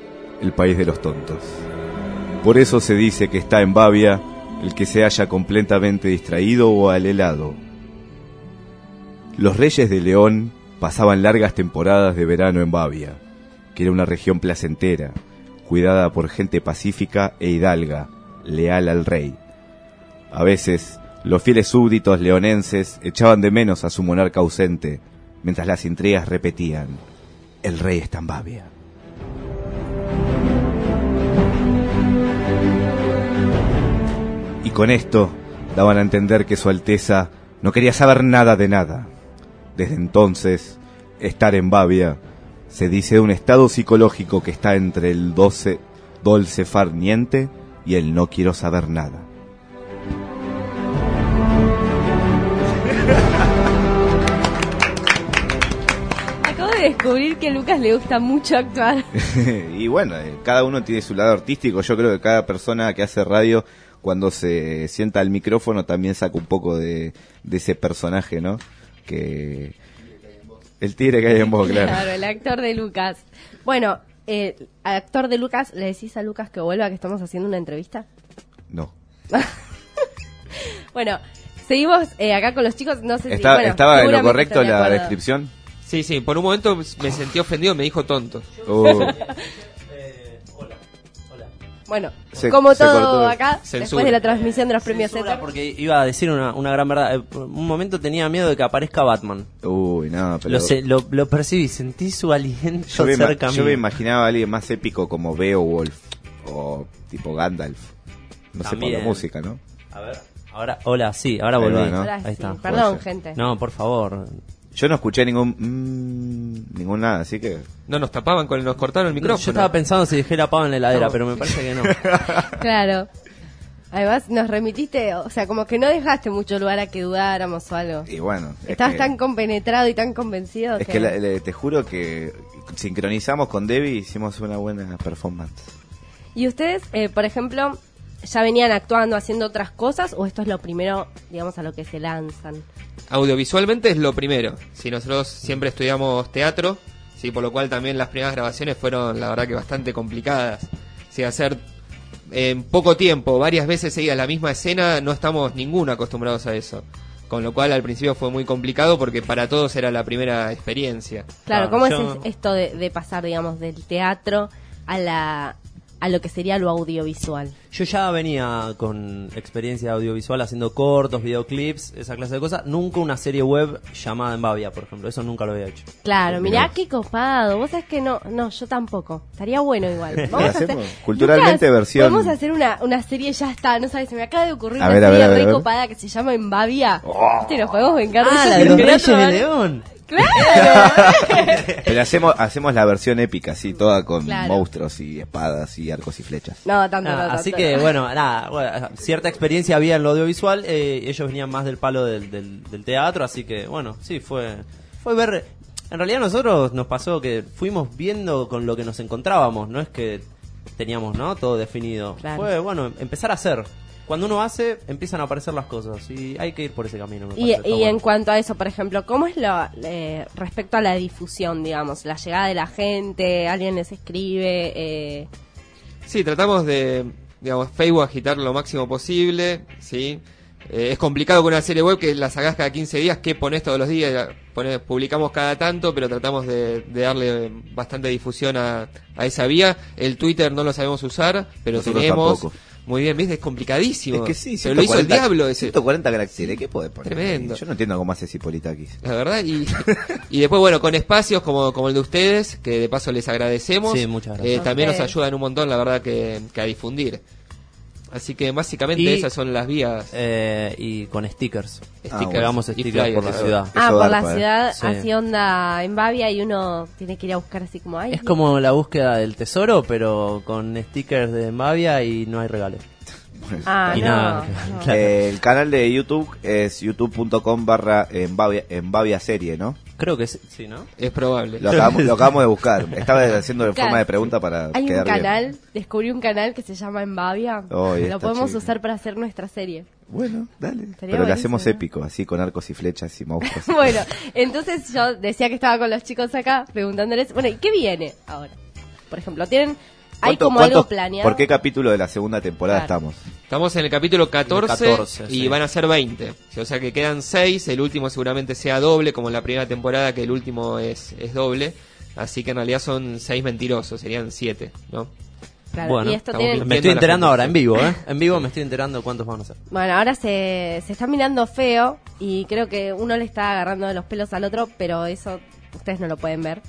el país de los tontos. Por eso se dice que está en Bavia el que se haya completamente distraído o alelado. Los reyes de León pasaban largas temporadas de verano en Bavia, que era una región placentera, cuidada por gente pacífica e hidalga, leal al rey. A veces, los fieles súbditos leonenses echaban de menos a su monarca ausente, mientras las intrigas repetían, el rey está en Bavia. Y con esto daban a entender que su Alteza no quería saber nada de nada. Desde entonces, estar en Bavia se dice de un estado psicológico que está entre el 12 dolce far niente y el no quiero saber nada. Acabo de descubrir que a Lucas le gusta mucho actuar. y bueno, eh, cada uno tiene su lado artístico. Yo creo que cada persona que hace radio, cuando se sienta al micrófono, también saca un poco de, de ese personaje, ¿no? Que. El tigre que hay en vos, claro. el actor de Lucas. Bueno, eh, al actor de Lucas, ¿le decís a Lucas que vuelva que estamos haciendo una entrevista? No. Bueno, seguimos eh, acá con los chicos. No sé si. Bueno, ¿Estaba en lo correcto la descripción? Sí, sí, por un momento me sentí ofendido, me dijo tonto. Uh. Bueno, Se- como se todo cortó. acá, Censura. después de la transmisión de los premios Censura, Z. porque iba a decir una, una gran verdad. Eh, Un momento tenía miedo de que aparezca Batman. Uy, no, pero. Lo, sé- lo, lo percibí, sentí su aliento yo, me, cerca yo mío. me imaginaba a alguien más épico como Beowulf o tipo Gandalf. No sé por También. la música, ¿no? A ver, ahora, hola, sí, ahora volví. ¿no? Ahora Ahí sí, está. Perdón, gente. No, por favor. Yo no escuché ningún. mm, ningún nada, así que. No nos tapaban, con, nos cortaron el No, micrófono. yo estaba pensando si dejé la pava en la heladera, No. pero me parece que no. Claro. Además, nos remitiste, o sea, como que no dejaste mucho lugar a que dudáramos o algo. Y bueno. es Estabas que- tan compenetrado y tan convencido Es que... que la- le- te juro que sincronizamos con Debbie y hicimos una buena performance. ¿Y ustedes, eh, por ejemplo, ya venían actuando, haciendo otras cosas o esto es lo primero, digamos, a lo que se lanzan? Audiovisualmente es lo primero. Si nosotros siempre estudiamos teatro, sí, por lo cual también las primeras grabaciones fueron, la verdad, que bastante complicadas. Si hacer en poco tiempo, varias veces seguidas la misma escena, no estamos ninguno acostumbrados a eso. Con lo cual al principio fue muy complicado porque para todos era la primera experiencia. Claro, ¿cómo yo- es es- esto de, de pasar, digamos, del teatro a la a lo que sería lo audiovisual? Yo ya venía con experiencia audiovisual haciendo cortos, videoclips, esa clase de cosas. Nunca una serie web llamada en Bavia, por ejemplo. Eso nunca lo había hecho. Claro, mirá Mirá. qué copado. Vos sabés que no, no, yo tampoco. Estaría bueno igual. Vamos a hacer, hacemos? Culturalmente Lucas, versión- Podemos hacer una, una serie, ya está, no sabes, se me acaba de ocurrir A una ver, a serie a ver, re a ver. copada que se llama En Bavia. Viste, nos podemos vengar Ah, la de los Reyes de. León. Claro. Pero hacemos, hacemos la versión épica, así, toda con Claro. monstruos y espadas y arcos y flechas. no, tanto, Ah, no, tanto así no. que bueno, nada, bueno, cierta experiencia había en lo audiovisual, eh, ellos venían más del palo del, del- del teatro, así que bueno, sí, fue, fue ver... En realidad nosotros nos pasó que fuimos viendo con lo que nos encontrábamos, no es que teníamos ¿no? todo definido. Claro. Fue bueno, empezar a hacer. Cuando uno hace, empiezan a aparecer las cosas y hay que ir por ese camino. me Y, parece, y bueno. en cuanto a eso, por ejemplo, ¿cómo es lo eh, respecto a la difusión, digamos? La llegada de la gente, alguien les escribe, eh, Sí, tratamos de, digamos, Facebook agitar lo máximo posible, ¿sí? Eh, es complicado con una serie web que la sacás cada 15 días, que pones todos los días, publicamos cada tanto, pero tratamos de, de darle bastante difusión a, a esa vía. El Twitter no lo sabemos usar, pero Nosotros tenemos tampoco. Muy bien, ¿viste? Es complicadísimo. Es que sí, Pero lo hizo el 140 diablo ese. 140 caracteres, ¿qué puede poner? Tremendo. Yo no entiendo cómo hace Cipolitakis. La verdad, y, y después, bueno, con espacios como, como el de ustedes, que de paso les agradecemos. Sí, muchas gracias. eh, también nos Ustedes. ayudan un montón, la verdad, que, que a difundir. Así que básicamente Y- esas son las vías. Eh, y con stickers. Stickers. Pegamos Y stickers por la ciudad. Ah, por la ciudad, Sí. así onda en Bavia y uno tiene que ir a buscar así como, ay, Es como la búsqueda del tesoro, pero con stickers de Mavia y no hay regalo. Ah, y no, nada. no. Claro. Eh, el canal de YouTube es youtube.com barra en Bavia, en Bavia serie, ¿no? Creo que sí, sí, ¿no? Es probable. Lo acabamos, lo acabamos de buscar. Estaba haciendo de Claro. forma de pregunta para Hay un bien. canal, descubrí un canal que se llama En Bavia. Oh, y Lo podemos usar para hacer nuestra serie. Bueno, dale. Estaría Pero buenísimo, hacemos épico, así con arcos y flechas y monstruos. bueno, entonces yo decía que estaba con los chicos acá preguntándoles, bueno, ¿y qué viene ahora? Por ejemplo, tienen, hay ¿Cuánto- como algo cuántos- planeado. ¿Por qué capítulo de la segunda temporada Claro. estamos? Estamos en el capítulo 14, El 14, y sí. van a ser 20. O sea que quedan 6. El último seguramente sea doble, como en la primera temporada, que el último es, es doble. Así que en realidad son 6 mentirosos, serían 7, ¿no? Claro, Bueno, y esto mintiendo me estoy enterando ahora, en vivo, ¿eh? En vivo me estoy enterando cuántos van a ser. Bueno, ahora se, se está mirando feo y creo que uno le está agarrando de los pelos al otro, pero eso ustedes no lo pueden ver.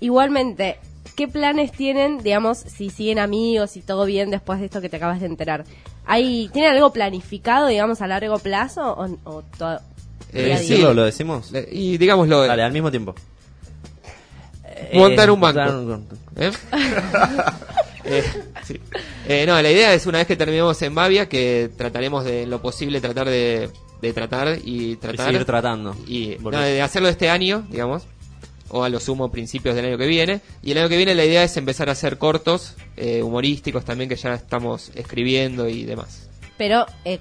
Igualmente, ¿qué planes tienen, digamos, si siguen amigos y todo bien después de esto que te acabas de enterar? ¿Hay, ¿Tienen algo planificado, digamos, a largo plazo o, o todo? Eh, sí. ¿Lo, lo decimos? Le- Y digámoslo, Dale, al mismo tiempo. montar Eh, un banco. montar un- ¿Eh? Eh, sí. Eh, no, la idea es una vez que terminemos en Bavia que trataremos de lo posible tratar de, de tratar y tratar seguir tratando. y no, de hacerlo este año, digamos, o a lo sumo principios del año que viene. Y el año que viene la idea es empezar a hacer cortos, eh, humorísticos también que ya estamos escribiendo y demás. Pero eh,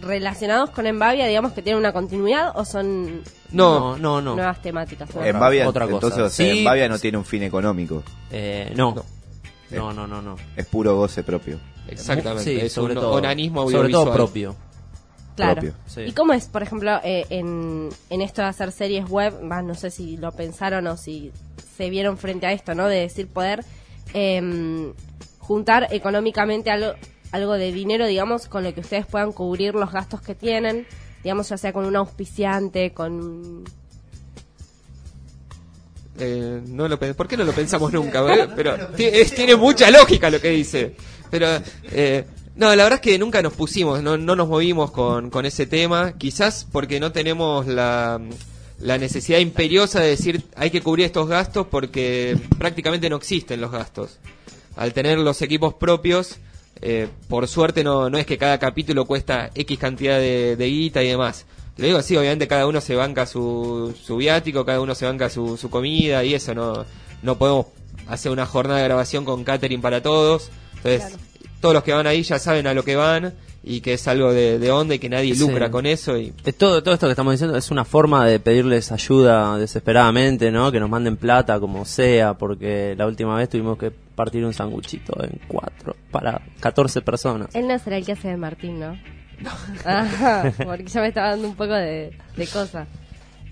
relacionados con Embavia, digamos que tienen una continuidad o son No, no, no. nuevas temáticas. ¿no? En Bavia, otra cosa. entonces, o sea, Sí. no tiene un fin económico. Eh, no. No. No, no, no, no. Es puro goce propio. Exactamente, Sí, es sobre un todo. onanismo Sobre todo propio. Claro. propio. Sí. ¿Y cómo es, por ejemplo, eh, en, en esto de hacer series web? no sé si lo pensaron o si se vieron frente a esto, ¿no? De decir poder em, juntar económicamente algo, algo de dinero, digamos, con lo que ustedes puedan cubrir los gastos que tienen, digamos, ya sea con un auspiciante, con... Eh, no lo, ¿Por qué no lo pensamos nunca? eh? Pero tiene mucha lógica lo que dice. Pero, eh, no, la verdad es que nunca nos pusimos, no, no nos movimos con, con ese tema. Quizás porque no tenemos la, la necesidad imperiosa de decir hay que cubrir estos gastos porque prácticamente no existen los gastos. Al tener los equipos propios, eh, por suerte no, no es que cada capítulo cuesta X cantidad de, de guita y demás. Lo digo así, obviamente cada uno se banca su, su viático, cada uno se banca su, su comida y eso, no, no podemos hacer una jornada de grabación con catering para todos. Entonces, todos los que van ahí ya saben a lo que van y que es algo de, de onda y que nadie Sí. lucra con eso. Y, Es todo, todo esto que estamos diciendo es una forma de pedirles ayuda desesperadamente, ¿no? Que nos manden plata como sea, porque la última vez tuvimos que partir un sanguchito en cuatro para 14 personas. Él no será el que hace de Martín, ¿no? Ajá, porque ya me estaba dando un poco de, de cosa.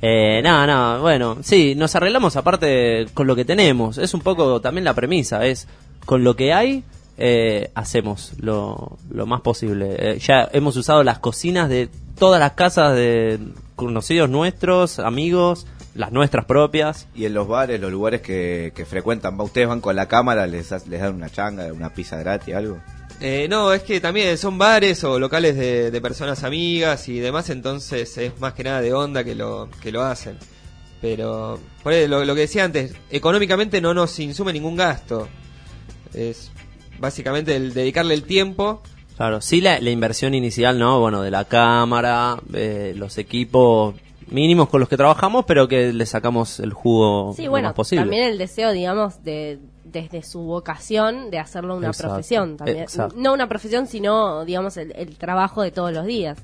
Eh, no, no, bueno, sí, nos arreglamos aparte con lo que tenemos. Es un poco también la premisa, es con lo que hay, eh, hacemos lo, lo más posible. Eh, ya hemos usado las cocinas de todas las casas de conocidos nuestros, amigos, las nuestras propias. Y en los bares, los lugares que, que frecuentan, ¿va- ustedes van con la cámara, les, les dan una changa, una pizza gratis, algo. Eh, no, es que también son bares o locales de, de personas amigas y demás, entonces es más que nada de onda que lo, que lo hacen. Pero, por lo, lo que decía antes, económicamente no nos insume ningún gasto. Es básicamente el dedicarle el tiempo. Claro, sí la, la inversión inicial, ¿no? Bueno, de la cámara, eh, los equipos mínimos con los que trabajamos, pero que le sacamos el jugo Sí, lo bueno, más posible. también el deseo, digamos, de desde su vocación de hacerlo una Exacto, profesión también. exacto. No una profesión, sino, digamos, el, el trabajo de todos los días.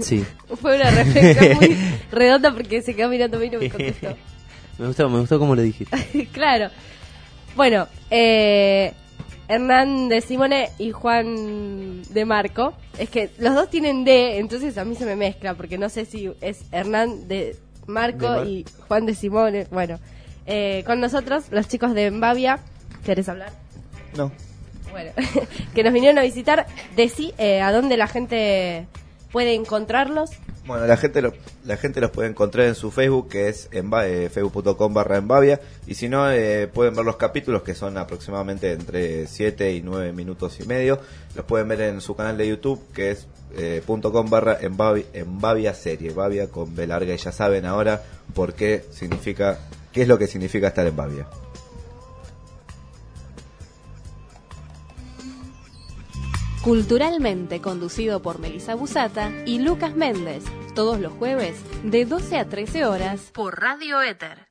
Sí. Fue una reflexión muy redonda porque se quedó mirando a mí y no me contestó. me gustó, me gustó como lo dijiste. claro. Bueno, eh, Hernán de Simone y Juan de Marco. Es que los dos tienen D, entonces a mí se me mezcla, porque no sé si es Hernán de Marco De Mar- y Juan de Simone. Bueno, eh, con nosotros, los chicos de Embavia. ¿Querés hablar? No. Bueno, que nos vinieron a visitar. Decí eh, a dónde la gente puede encontrarlos. Bueno, la gente, lo- la gente los puede encontrar en su Facebook, que es en facebook.com barra Embavia. Y si no, eh, pueden ver los capítulos, que son aproximadamente entre 7 y 9 minutos y medio. Los pueden ver en su canal de YouTube, que es eh, .com barra Embavia serie. Bavia con B larga. Y ya saben ahora por qué significa, qué es lo que significa estar en Bavia. Culturalmente conducido por Melissa Busata y Lucas Méndez, todos los jueves de 12 a 13 horas por Radio Éter.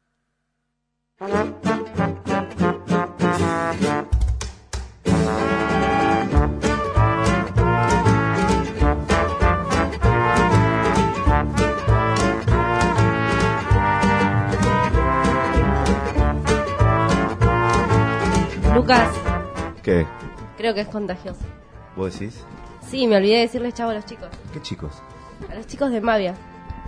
Lucas, ¿Qué? creo que es contagioso. ¿Vos decís? Sí, me olvidé de decirles chavo a los chicos. ¿Qué chicos? A los chicos de Mavia.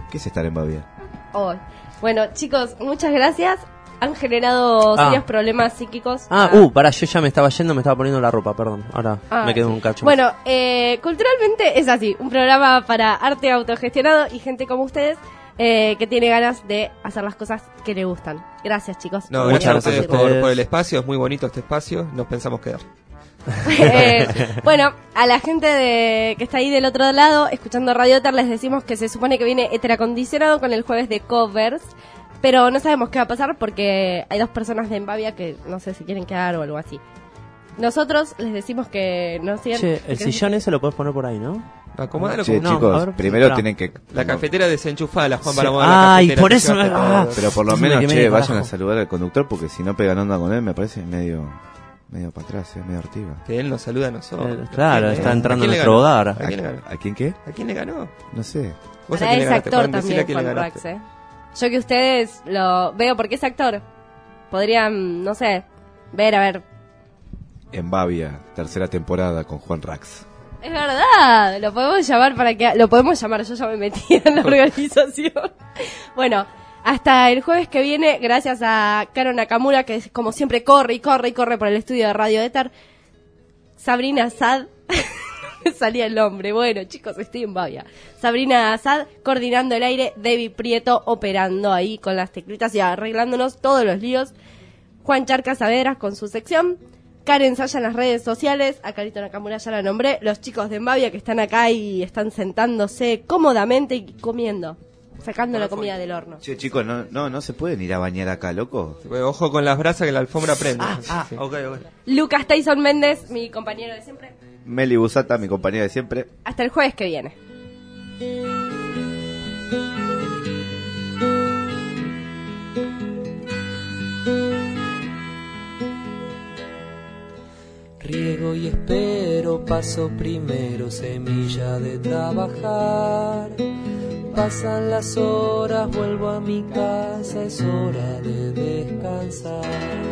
¿Qué es estar en Bavia? Hoy. Bueno, chicos, muchas gracias. Han generado Ah. serios problemas psíquicos. Ah, uh, pará, yo ya me estaba yendo, me estaba poniendo la ropa, perdón. Ahora Ah, me quedo sí. un cacho. más. Bueno, eh, culturalmente es así, un programa para arte autogestionado y gente como ustedes eh, que tiene ganas de hacer las cosas que le gustan. Gracias, chicos. No, por gracias a ustedes compartir. por, por el espacio, es muy bonito este espacio, nos pensamos quedar. Eh, bueno, a la gente de, que está ahí del otro lado, escuchando Radio Eter, les decimos que se supone que viene heteracondicionado con el jueves de covers, pero no sabemos qué va a pasar porque hay dos personas de Embavia que no sé si quieren quedar o algo así. Nosotros les decimos que no sigan... Che, el sillón ese lo podés poner por ahí, ¿no? Acomódalo Che, como- No, chicos, a ver, primero tienen que... La cafetera desenchufada, Juan, Sí. para Ay, cafetera, por eso me- ah. Pero por lo Me menos, quemé che, vayan a saludar al conductor porque si no pegan onda con él me parece medio medio para atrás, medio artiga. Que él nos saluda a nosotros. Eh, claro, ¿A quién está entrando le nuestro ganó? hogar. ¿A quién le ganó? ¿A quién qué? ¿A quién le ganó? No sé. ¿Vos a quién es actor también, Juan. Rax, ¿eh? Yo que ustedes lo veo porque es actor. Podrían, no sé, ver, a ver. En Bavia, tercera temporada con Juan Rax. Es verdad, lo podemos llamar para que... Lo podemos llamar, yo ya me metí en la organización. bueno, hasta el jueves que viene, gracias a Caro Nakamura, que como siempre corre y corre y corre por el estudio de Radio Eter. Sabrina Sad, salía el nombre. Bueno, chicos, estoy en Bavia. Sabrina Sad coordinando el aire, David Prieto operando ahí con las teclitas y arreglándonos todos los líos. Juan Charca Saavedra con su sección. Karen Saya en las redes sociales. A Carito Nakamura ya la nombré. Los chicos de Embavia que están acá y están sentándose cómodamente y comiendo. Sacando la comida del horno. Che, chicos, no, no, no se pueden ir a bañar acá, loco. Ojo con las brasas que la alfombra prende. Ah, Sí. ok. Lucas Tyson Méndez, mi compañero de siempre. Meli Busata, mi compañera de siempre. Hasta el jueves que viene. Riego y espero, paso primero, semilla de trabajar. Pasan las horas, vuelvo a mi casa, es hora de descansar.